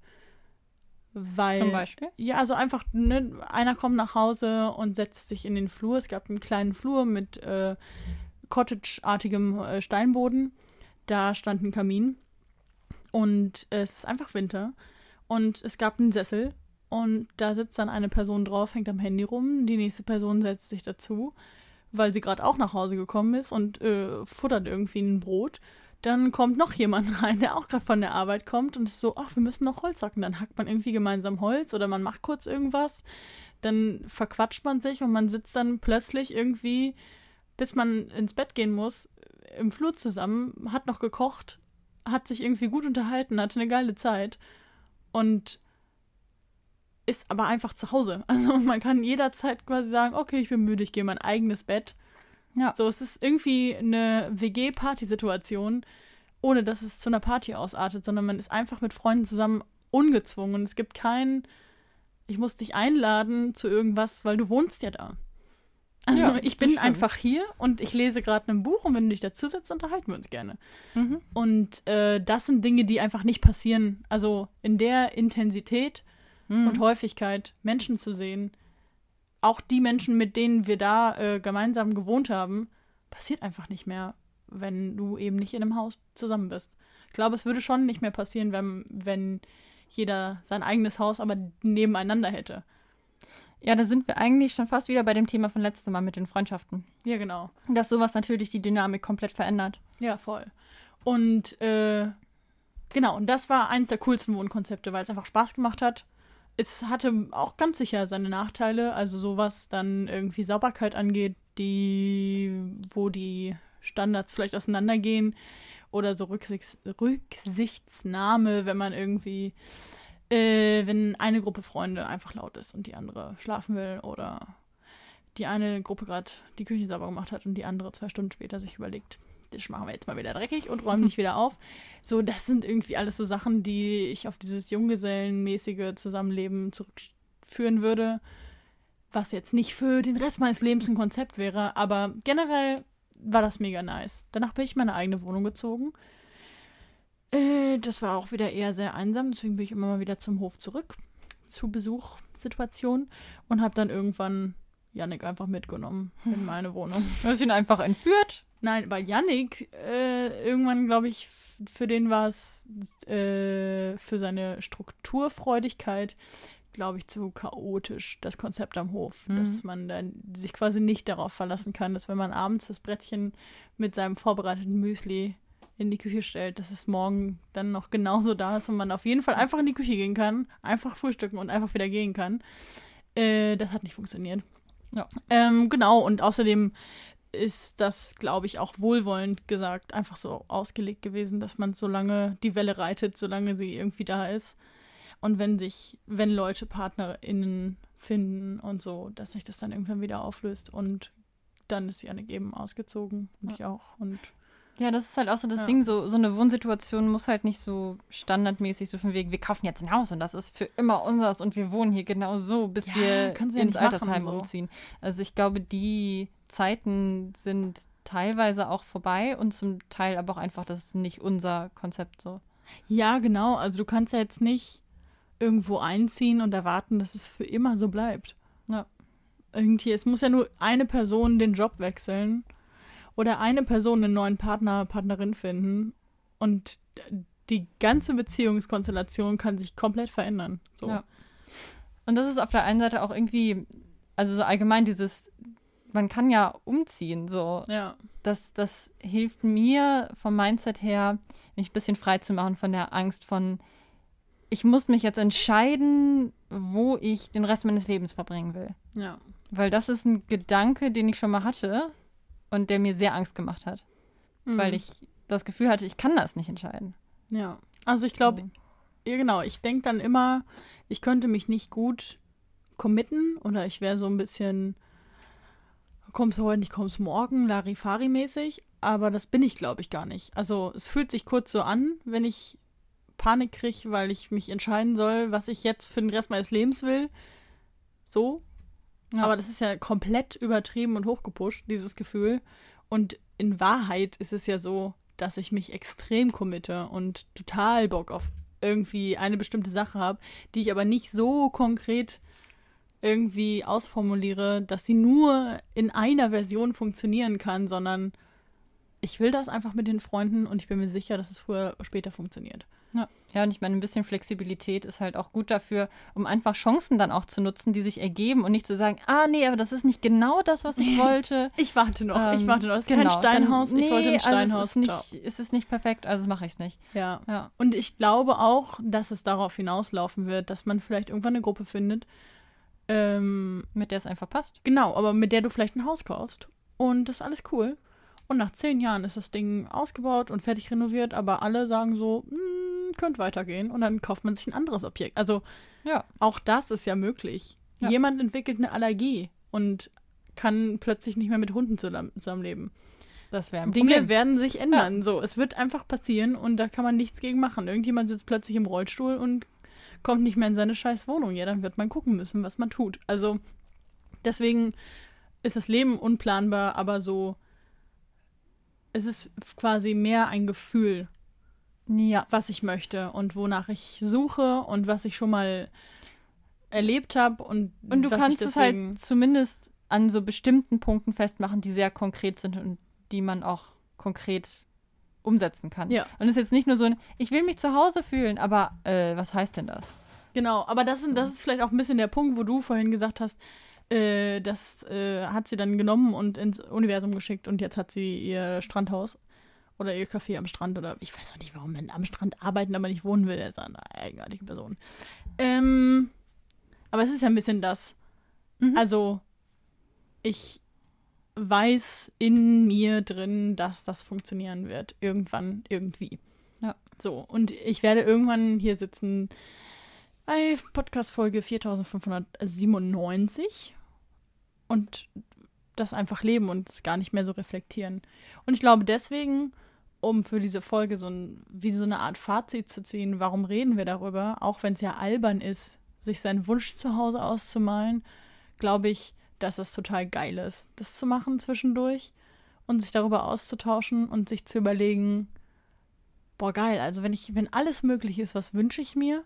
Weil, Zum Beispiel. ja, also einfach, ne, einer kommt nach Hause und setzt sich in den Flur. Es gab einen kleinen Flur mit äh, Cottage-artigem äh, Steinboden. Da stand ein Kamin. Und äh, es ist einfach Winter. Und es gab einen Sessel. Und da sitzt dann eine Person drauf, hängt am Handy rum. Die nächste Person setzt sich dazu, weil sie gerade auch nach Hause gekommen ist und äh, futtert irgendwie ein Brot. Dann kommt noch jemand rein, der auch gerade von der Arbeit kommt und ist so, ach, wir müssen noch Holz hacken. Dann hackt man irgendwie gemeinsam Holz oder man macht kurz irgendwas. Dann verquatscht man sich und man sitzt dann plötzlich irgendwie, bis man ins Bett gehen muss, im Flur zusammen, hat noch gekocht, hat sich irgendwie gut unterhalten, hatte eine geile Zeit und ist aber einfach zu Hause. Also man kann jederzeit quasi sagen, okay, ich bin müde, ich gehe in mein eigenes Bett. Ja. So, es ist irgendwie eine WG-Party-Situation, ohne dass es zu einer Party ausartet, sondern man ist einfach mit Freunden zusammen ungezwungen. Und es gibt kein, ich muss dich einladen zu irgendwas, weil du wohnst ja da. Also Ja, ich bin einfach hier und ich lese gerade ein Buch und wenn du dich dazusetzt, unterhalten wir uns gerne. Mhm. Und äh, das sind Dinge, die einfach nicht passieren. Also in der Intensität Mhm. und Häufigkeit Menschen zu sehen, auch die Menschen, mit denen wir da äh, gemeinsam gewohnt haben, passiert einfach nicht mehr, wenn du eben nicht in einem Haus zusammen bist. Ich glaube, es würde schon nicht mehr passieren, wenn, wenn jeder sein eigenes Haus aber nebeneinander hätte. Ja, da sind wir eigentlich schon fast wieder bei dem Thema von letztem Mal mit den Freundschaften. Ja, genau. Dass sowas natürlich die Dynamik komplett verändert. Ja, voll. Und äh, genau, und das war eins der coolsten Wohnkonzepte, weil es einfach Spaß gemacht hat. Es hatte auch ganz sicher seine Nachteile, also sowas dann irgendwie Sauberkeit angeht, die, wo die Standards vielleicht auseinandergehen oder so Rücksichts Rücksichtsnahme, wenn man irgendwie, äh, wenn eine Gruppe Freunde einfach laut ist und die andere schlafen will oder die eine Gruppe gerade die Küche sauber gemacht hat und die andere zwei Stunden später sich überlegt, das machen wir jetzt mal wieder dreckig und räumen nicht wieder auf. So, das sind irgendwie alles so Sachen, die ich auf dieses junggesellenmäßige Zusammenleben zurückführen würde, was jetzt nicht für den Rest meines Lebens ein Konzept wäre, aber generell war das mega nice. Danach bin ich in meine eigene Wohnung gezogen. Äh, das war auch wieder eher sehr einsam, deswegen bin ich immer mal wieder zum Hof zurück, zu Besuchssituationen und habe dann irgendwann Yannick einfach mitgenommen in meine Wohnung. Du hast ihn einfach entführt. Nein, weil Yannick äh, irgendwann, glaube ich, für den war es äh, für seine Strukturfreudigkeit, glaube ich, zu chaotisch, das Konzept am Hof. Mhm. Dass man dann sich quasi nicht darauf verlassen kann, dass wenn man abends das Brettchen mit seinem vorbereiteten Müsli in die Küche stellt, dass es morgen dann noch genauso da ist und man auf jeden Fall einfach in die Küche gehen kann, einfach frühstücken und einfach wieder gehen kann. Äh, das hat nicht funktioniert. Ja. Ähm, genau, und außerdem ist das, glaube ich, auch wohlwollend gesagt, einfach so ausgelegt gewesen, dass man so lange die Welle reitet, solange sie irgendwie da ist. Und wenn sich, wenn Leute PartnerInnen finden und so, dass sich das dann irgendwann wieder auflöst und dann ist Janik eben ausgezogen und Ja. ich auch. Und Ja, das ist halt auch so das Ja. Ding, so, so eine Wohnsituation muss halt nicht so standardmäßig so von wegen, wir kaufen jetzt ein Haus und das ist für immer unseres und wir wohnen hier genau so, bis Ja, wir ins nicht machen, Altersheim so. umziehen. Also ich glaube, die Zeiten sind teilweise auch vorbei und zum Teil aber auch einfach, das ist nicht unser Konzept so. ja, genau. Also du kannst ja jetzt nicht irgendwo einziehen und erwarten, dass es für immer so bleibt. Ja. Irgendwie, es muss ja nur eine Person den Job wechseln oder eine Person einen neuen Partner, Partnerin finden und die ganze Beziehungskonstellation kann sich komplett verändern. So. Ja. Und das ist auf der einen Seite auch irgendwie, also so allgemein dieses, man kann ja umziehen, so. ja. das, das hilft mir vom Mindset her, mich ein bisschen frei zu machen von der Angst von, ich muss mich jetzt entscheiden, wo ich den Rest meines Lebens verbringen will. Ja. Weil das ist ein Gedanke, den ich schon mal hatte und der mir sehr Angst gemacht hat. Weil Mhm. ich das Gefühl hatte, ich kann das nicht entscheiden. Ja. Also ich glaube, ja genau, ich denke dann immer, ich könnte mich nicht gut committen oder ich wäre so ein bisschen, kommst du heute nicht, kommst morgen, Larifari-mäßig, aber das bin ich, glaube ich, gar nicht. Also es fühlt sich kurz so an, wenn ich Panik kriege, weil ich mich entscheiden soll, was ich jetzt für den Rest meines Lebens will. So. Ja. Aber das ist ja komplett übertrieben und hochgepusht, dieses Gefühl. Und in Wahrheit ist es ja so, dass ich mich extrem committe und total Bock auf irgendwie eine bestimmte Sache habe, die ich aber nicht so konkret irgendwie ausformuliere, dass sie nur in einer Version funktionieren kann, sondern ich will das einfach mit den Freunden und ich bin mir sicher, dass es früher oder später funktioniert. Ja. Ja, und ich meine, ein bisschen Flexibilität ist halt auch gut dafür, um einfach Chancen dann auch zu nutzen, die sich ergeben und nicht zu sagen, ah nee, aber das ist nicht genau das, was ich wollte. Ich warte noch, ich Ähm, warte noch. Es ist genau, kein Steinhaus, dann, ich wollte ein nee, Steinhaus. Also es, ist nicht, es ist nicht perfekt, also mache ich es nicht. Ja. Ja. Und ich glaube auch, dass es darauf hinauslaufen wird, dass man vielleicht irgendwann eine Gruppe findet. Ähm, Mit der es einfach passt. genau, aber mit der du vielleicht ein Haus kaufst. Und das ist alles cool. Und nach zehn Jahren ist das Ding ausgebaut und fertig renoviert, aber alle sagen so, "Hm, könnte weitergehen. Und dann kauft man sich ein anderes Objekt. Also Ja. auch das ist ja möglich. Ja. Jemand entwickelt eine Allergie und kann plötzlich nicht mehr mit Hunden zusammen- zusammenleben. Das wäre ein Dinge Problem. werden sich ändern. So, es wird einfach passieren und da kann man nichts gegen machen. Irgendjemand sitzt plötzlich im Rollstuhl und kommt nicht mehr in seine scheiß Wohnung. Ja, dann wird man gucken müssen, was man tut. Also deswegen ist das Leben unplanbar, aber so es ist quasi mehr ein Gefühl, Ja. was ich möchte und wonach ich suche und was ich schon mal erlebt habe und Und du kannst es halt zumindest an so bestimmten Punkten festmachen, die sehr konkret sind und die man auch konkret umsetzen kann. Ja. Und es ist jetzt nicht nur so ein, ich will mich zu Hause fühlen, aber äh, was heißt denn das? Genau, aber das, ist- das ist vielleicht auch ein bisschen der Punkt, wo du vorhin gesagt hast, äh, das äh, hat sie dann genommen und ins Universum geschickt und jetzt hat sie ihr Strandhaus oder ihr Café am Strand oder ich weiß auch nicht, warum man am Strand arbeiten, aber nicht wohnen will. Ist eine eigenartige Person. Ähm, aber es ist ja ein bisschen das. Mhm. Also, ich weiß in mir drin, dass das funktionieren wird. Irgendwann, irgendwie. Ja. So, und ich werde irgendwann hier sitzen bei Podcast-Folge 4597 und das einfach leben und es gar nicht mehr so reflektieren. Und ich glaube deswegen, um für diese Folge so ein, wie so eine Art Fazit zu ziehen, warum reden wir darüber, auch wenn es ja albern ist, sich seinen Wunsch zu Hause auszumalen, glaube ich, dass es total geil ist, das zu machen zwischendurch und sich darüber auszutauschen und sich zu überlegen, boah, geil, also wenn ich, wenn alles möglich ist, was wünsche ich mir?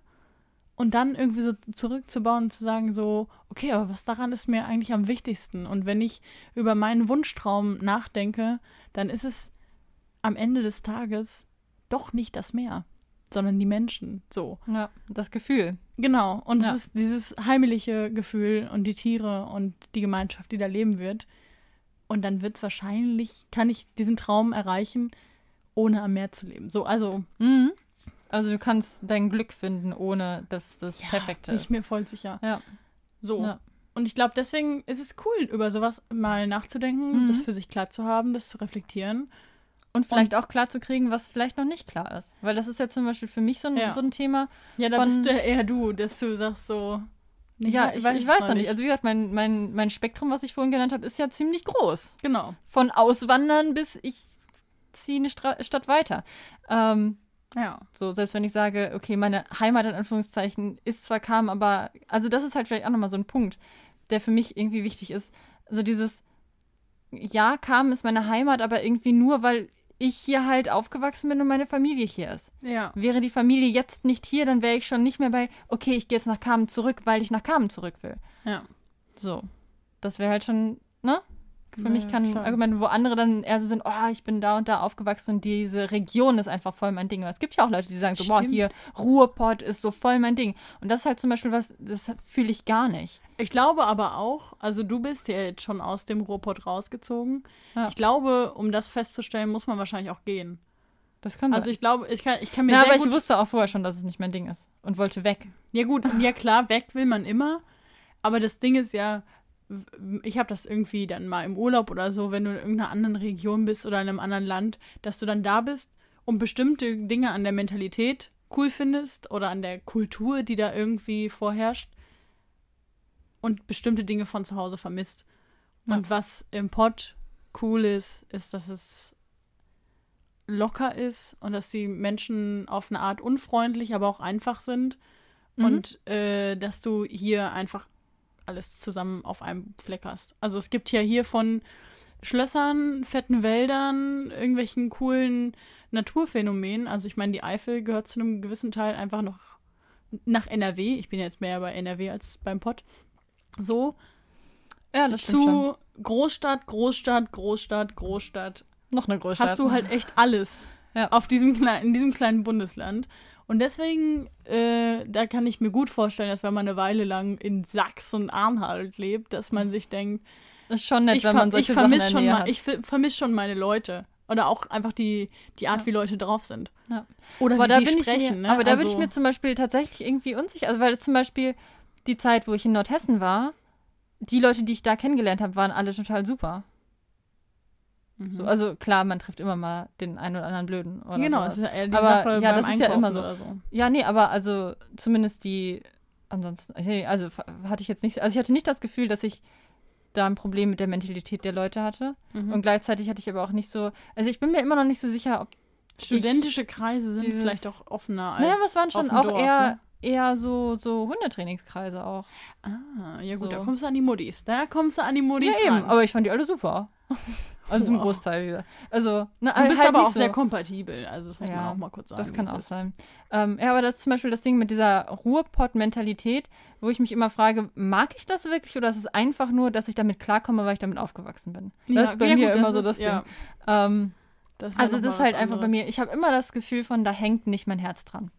Und dann irgendwie so zurückzubauen und zu sagen, so, okay, aber was daran ist mir eigentlich am wichtigsten? Und wenn ich über meinen Wunschtraum nachdenke, dann ist es am Ende des Tages doch nicht das Meer, sondern die Menschen. So. Ja, das Gefühl. Genau. Und Ja. es ist dieses heimelige Gefühl und die Tiere und die Gemeinschaft, die da leben wird. Und dann wird es wahrscheinlich, kann ich diesen Traum erreichen, ohne am Meer zu leben. So, also Mhm. Also du kannst dein Glück finden, ohne dass das perfekt bin ist. ich mir voll sicher. Ja. So. Ja. Und ich glaube, deswegen ist es cool, über sowas mal nachzudenken, Mhm. das für sich klar zu haben, das zu reflektieren. Und vielleicht auch klar zu kriegen, was vielleicht noch nicht klar ist. Weil das ist ja zum Beispiel für mich so ein, Ja. so ein Thema. Ja, da Von- bist du ja eher du, dass du sagst so. nee, ja, ich, ich es weiß noch nicht. Also wie gesagt, mein, mein, mein Spektrum, was ich vorhin genannt habe, ist ja ziemlich groß. genau. Von Auswandern bis ich ziehe eine Stra Stadt weiter. Ähm, Ja. so, selbst wenn ich sage, okay, meine Heimat in Anführungszeichen ist zwar kam, aber, also das ist halt vielleicht auch nochmal so ein Punkt, der für mich irgendwie wichtig ist. Also dieses, ja, kam ist meine Heimat, aber irgendwie nur, weil ich hier halt aufgewachsen bin und meine Familie hier ist. Ja. Wäre die Familie jetzt nicht hier, dann wäre ich schon nicht mehr bei, okay, ich gehe jetzt nach Kamen zurück, weil ich nach Kamen zurück will. Ja. So. Das wäre halt schon, ne? Für mich Ja, kann ein klar. Argument, wo andere dann eher so sind, oh, ich bin da und da aufgewachsen und diese Region ist einfach voll mein Ding. Aber es gibt ja auch Leute, die sagen so, boah, Stimmt. hier, Ruhrpott ist so voll mein Ding. Und das ist halt zum Beispiel was, das fühle ich gar nicht. Ich glaube aber auch, also du bist ja jetzt schon aus dem Ruhrpott rausgezogen. Ja. Ich glaube, um das festzustellen, muss man wahrscheinlich auch gehen. Das kann Also sein. ich glaube, ich kann, ich kann mir Ja, sehr aber gut ich wusste auch vorher schon, dass es nicht mein Ding ist und wollte weg. Ja gut, ja klar, weg will man immer. Aber das Ding ist ja, ich habe das irgendwie dann mal im Urlaub oder so, wenn du in irgendeiner anderen Region bist oder in einem anderen Land, dass du dann da bist und bestimmte Dinge an der Mentalität cool findest oder an der Kultur, die da irgendwie vorherrscht und bestimmte Dinge von zu Hause vermisst. Ja. Und was im Pott cool ist, ist, dass es locker ist und dass die Menschen auf eine Art unfreundlich, aber auch einfach sind. Mhm. Und äh, dass du hier einfach alles zusammen auf einem Fleck hast. Also es gibt ja hier von Schlössern, fetten Wäldern, irgendwelchen coolen Naturphänomenen. Also ich meine, die Eifel gehört zu einem gewissen Teil einfach noch nach NRW. Ich bin jetzt mehr bei NRW als beim Pott. So Ja, das stimmt schon. zu Großstadt, Großstadt, Großstadt, Großstadt Noch eine Großstadt. hast du halt echt alles Ja. auf diesem in diesem kleinen Bundesland. Und deswegen, äh, da kann ich mir gut vorstellen, dass wenn man eine Weile lang in Sachsen-Anhalt lebt, dass man sich denkt, Das ist schon nett, ich, wenn man solche ich Sachen vermisse schon, ich ver- vermiss schon meine Leute. Oder auch einfach die, die Art, Ja. wie Leute drauf sind. Ja. Oder aber wie da sie bin sprechen. ich mir, ne? aber da bin also, ich mir zum Beispiel tatsächlich irgendwie unsicher. Also weil zum Beispiel die Zeit, wo ich in Nordhessen war, die Leute, die ich da kennengelernt habe, waren alle total super. Mhm. So, also klar, man trifft immer mal den einen oder anderen Blöden. Oder genau, sowas. das ist ja eher die Aber Sache ja, das ist ja immer so. Oder so. Ja, nee, aber also zumindest die, ansonsten, nee, also hatte ich jetzt nicht, also ich hatte nicht das Gefühl, dass ich da ein Problem mit der Mentalität der Leute hatte. Mhm. Und gleichzeitig hatte ich aber auch nicht so, also ich bin mir immer noch nicht so sicher, ob, Studentische Kreise sind dieses- vielleicht auch offener als naja, was waren schon auch Dorf, eher, Ne? eher so, so Hundetrainingskreise auch. Ah, ja gut, So. da kommst du an die Muddis. Da kommst du an die Muddis ja, eben, ran. aber ich fand die alle super. Also zum. Großteil wieder. Also, na, du bist halt aber auch sehr so. kompatibel. Also das muss man Ja, auch mal kurz sagen. Das kann auch ist. sein. Ähm, ja, aber das ist zum Beispiel das Ding mit dieser Ruhrpott-Mentalität, wo ich mich immer frage, mag ich das wirklich oder ist es einfach nur, dass ich damit klarkomme, weil ich damit aufgewachsen bin? Das Ja, ist bei ja, mir gut, immer das so ist- das ja, Ding. Ähm, Das ist also das ist halt einfach bei mir, ich habe immer das Gefühl von, da hängt nicht mein Herz dran.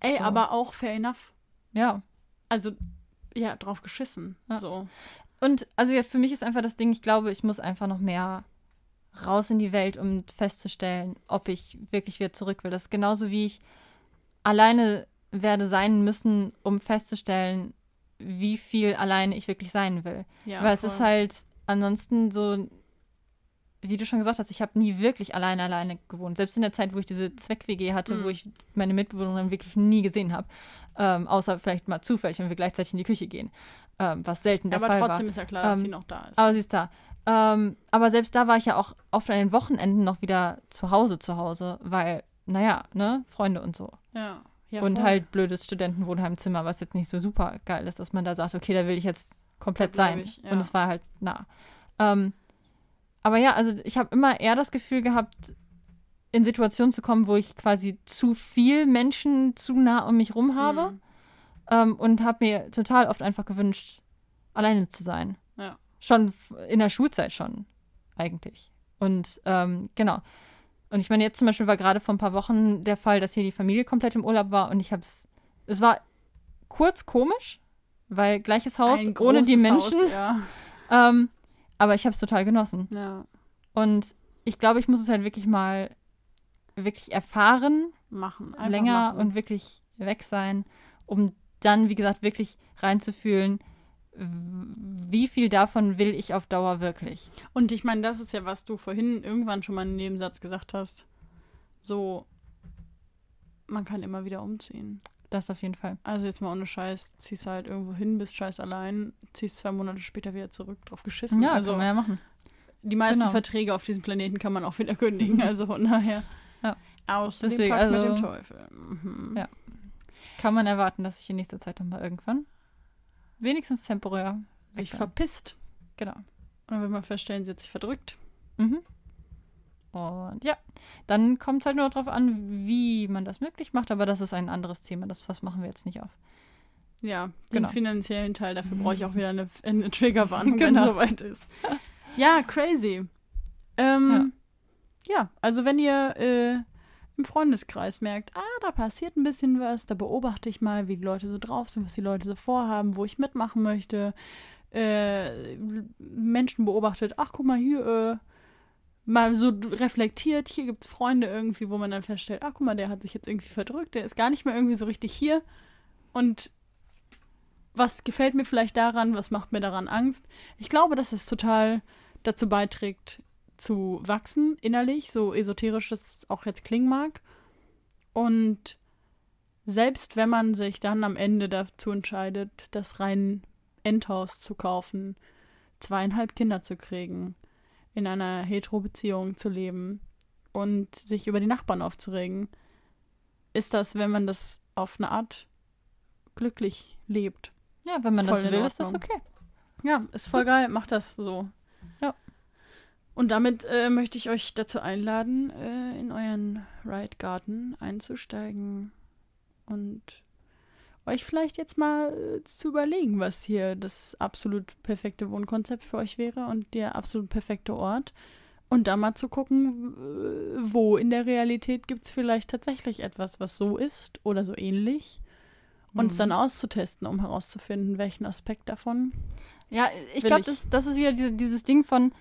Ey, so. aber auch fair enough. Ja. Also, ja, drauf geschissen. Ja. So. Und also jetzt für mich ist einfach das Ding, ich glaube, ich muss einfach noch mehr raus in die Welt, um festzustellen, ob ich wirklich wieder zurück will. Das ist genauso wie ich alleine werde sein müssen, um festzustellen, wie viel alleine ich wirklich sein will. Ja, Weil es voll. ist halt ansonsten so, wie du schon gesagt hast, ich habe nie wirklich alleine alleine gewohnt. Selbst in der Zeit, wo ich diese Zweck-WG hatte, Mhm. wo ich meine Mitbewohnerin wirklich nie gesehen habe. Ähm, außer vielleicht mal zufällig, wenn wir gleichzeitig in die Küche gehen. Ähm, was selten der Aber Fall war. trotzdem ist ja klar, dass Ähm, sie noch da ist. Aber sie ist da. Ähm, aber selbst da war ich ja auch oft an den Wochenenden noch wieder zu Hause zu Hause, weil, naja, ne, Freunde und so. ja. ja. und halt blödes Studentenwohnheimzimmer, was jetzt nicht so super geil ist, dass man da sagt, okay, da will ich jetzt komplett sein. ich, ja. Und es war halt nah. Ähm, aber ja, also ich habe immer eher das Gefühl gehabt, in Situationen zu kommen, wo ich quasi zu viel Menschen zu nah um mich rum habe Mhm. Ähm, und habe mir total oft einfach gewünscht, alleine zu sein. Ja. Schon in der Schulzeit schon, eigentlich. Und ähm, genau. Und ich meine, jetzt zum Beispiel war gerade vor ein paar Wochen der Fall, dass hier die Familie komplett im Urlaub war und ich habe es, es war kurz komisch, weil gleiches Haus, Ein ohne die Menschen, Haus, ja. ähm, aber ich habe es total genossen. ja. Und ich glaube, ich muss es halt wirklich mal wirklich erfahren, Machen. Länger machen. und wirklich weg sein, um dann, wie gesagt, wirklich reinzufühlen, wie viel davon will ich auf Dauer wirklich. Und ich meine, das ist ja, was du vorhin irgendwann schon mal in einem Nebensatz gesagt hast. So, man kann immer wieder umziehen. Das auf jeden Fall. Also jetzt mal ohne Scheiß, ziehst halt irgendwo hin, bist scheiß allein, ziehst zwei Monate später wieder zurück, drauf geschissen. Ja, also kann man ja machen. die meisten genau. Verträge auf diesem Planeten kann man auch wieder kündigen. Also von daher. Ja. Aus Deswegen, dem Pakt mit also- dem Teufel. Mhm. Ja. Kann man erwarten, dass ich in nächster Zeit dann mal irgendwann, wenigstens temporär, Sich bin. verpisst. Genau. Und dann wird man feststellen, sie hat sich verdrückt. Mhm. Und ja, dann kommt es halt nur darauf an, wie man das möglich macht, aber das ist ein anderes Thema. Das Fass machen wir jetzt nicht auf. Ja, den Genau. finanziellen Teil, dafür brauche ich auch wieder eine, eine Triggerwarnung, wenn Genau. es soweit ist. Ja, crazy. Ähm, ja. also wenn ihr äh, im Freundeskreis merkt, ah, da passiert ein bisschen was, da beobachte ich mal, wie die Leute so drauf sind, was die Leute so vorhaben, wo ich mitmachen möchte. Äh, Menschen beobachtet, ach, guck mal hier, äh, mal so reflektiert, hier gibt es Freunde irgendwie, wo man dann feststellt, ach, guck mal, der hat sich jetzt irgendwie verdrückt, der ist gar nicht mehr irgendwie so richtig hier. Und was gefällt mir vielleicht daran, was macht mir daran Angst? Ich glaube, dass es total dazu beiträgt, zu wachsen innerlich, so esoterisch es auch jetzt klingen mag. Und selbst wenn man sich dann am Ende dazu entscheidet, das rein Endhaus zu kaufen, zweieinhalb Kinder zu kriegen, in einer Hetero-Beziehung zu leben und sich über die Nachbarn aufzuregen, ist das, wenn man das auf eine Art glücklich lebt. Ja, wenn man Voll das will, ist das okay. Ja, ist voll geil, macht das so. Und damit äh, möchte ich euch dazu einladen, äh, in euren Ride Garden einzusteigen und euch vielleicht jetzt mal äh, zu überlegen, was hier das absolut perfekte Wohnkonzept für euch wäre und der absolut perfekte Ort. Und da mal zu gucken, w- wo in der Realität gibt es vielleicht tatsächlich etwas, was so ist oder so ähnlich. Und es Mhm. dann auszutesten, um herauszufinden, welchen Aspekt davon. Ja, ich glaube, das, das ist wieder diese, dieses Ding von,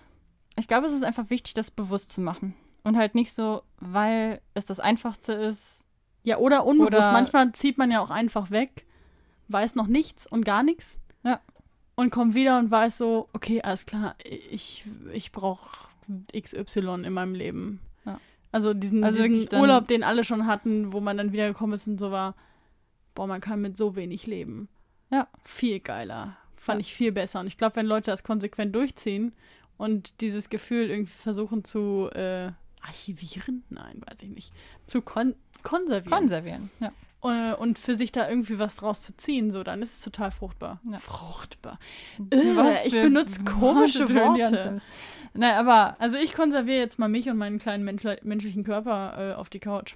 ich glaube, es ist einfach wichtig, das bewusst zu machen. Und halt nicht so, weil es das Einfachste ist. Ja, oder unbewusst. Oder- Manchmal zieht man ja auch einfach weg, weiß noch nichts und gar nichts. Ja. Und kommt wieder und weiß so, okay, alles klar, ich, ich brauche XY in meinem Leben. Ja. Also diesen, Also diesen Urlaub, den alle schon hatten, wo man dann wiedergekommen ist und so war, boah, man kann mit so wenig leben. Ja. Viel geiler. Fand Ja. ich viel besser. Und ich glaube, wenn Leute das konsequent durchziehen und dieses Gefühl irgendwie versuchen zu äh, archivieren, nein, weiß ich nicht, zu kon konservieren. Konservieren. Ja. Äh, und für sich da irgendwie was draus zu ziehen, so, dann ist es total fruchtbar. Ja. Fruchtbar. Äh, ich für benutze komische Worte. Nein, aber Also ich konserviere jetzt mal mich und meinen kleinen menschlichen Körper äh, auf die Couch.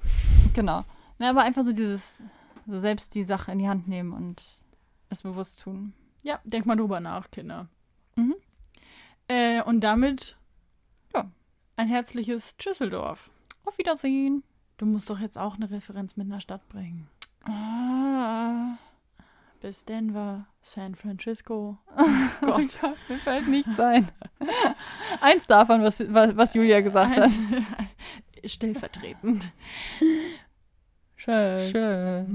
genau. Na, aber einfach so dieses, so selbst die Sache in die Hand nehmen und es bewusst tun. Ja, denk mal drüber nach, Kinder. Mhm. Äh, und damit Ja. ein herzliches Tschüsseldorf. Auf Wiedersehen. Du musst doch jetzt auch eine Referenz mit einer Stadt bringen. Ah. Bis Denver, San Francisco. Oh Gott, mir fällt nichts ein. Eins davon, was, was, was Julia gesagt hat. Stellvertretend. Tschüss. Tschüss.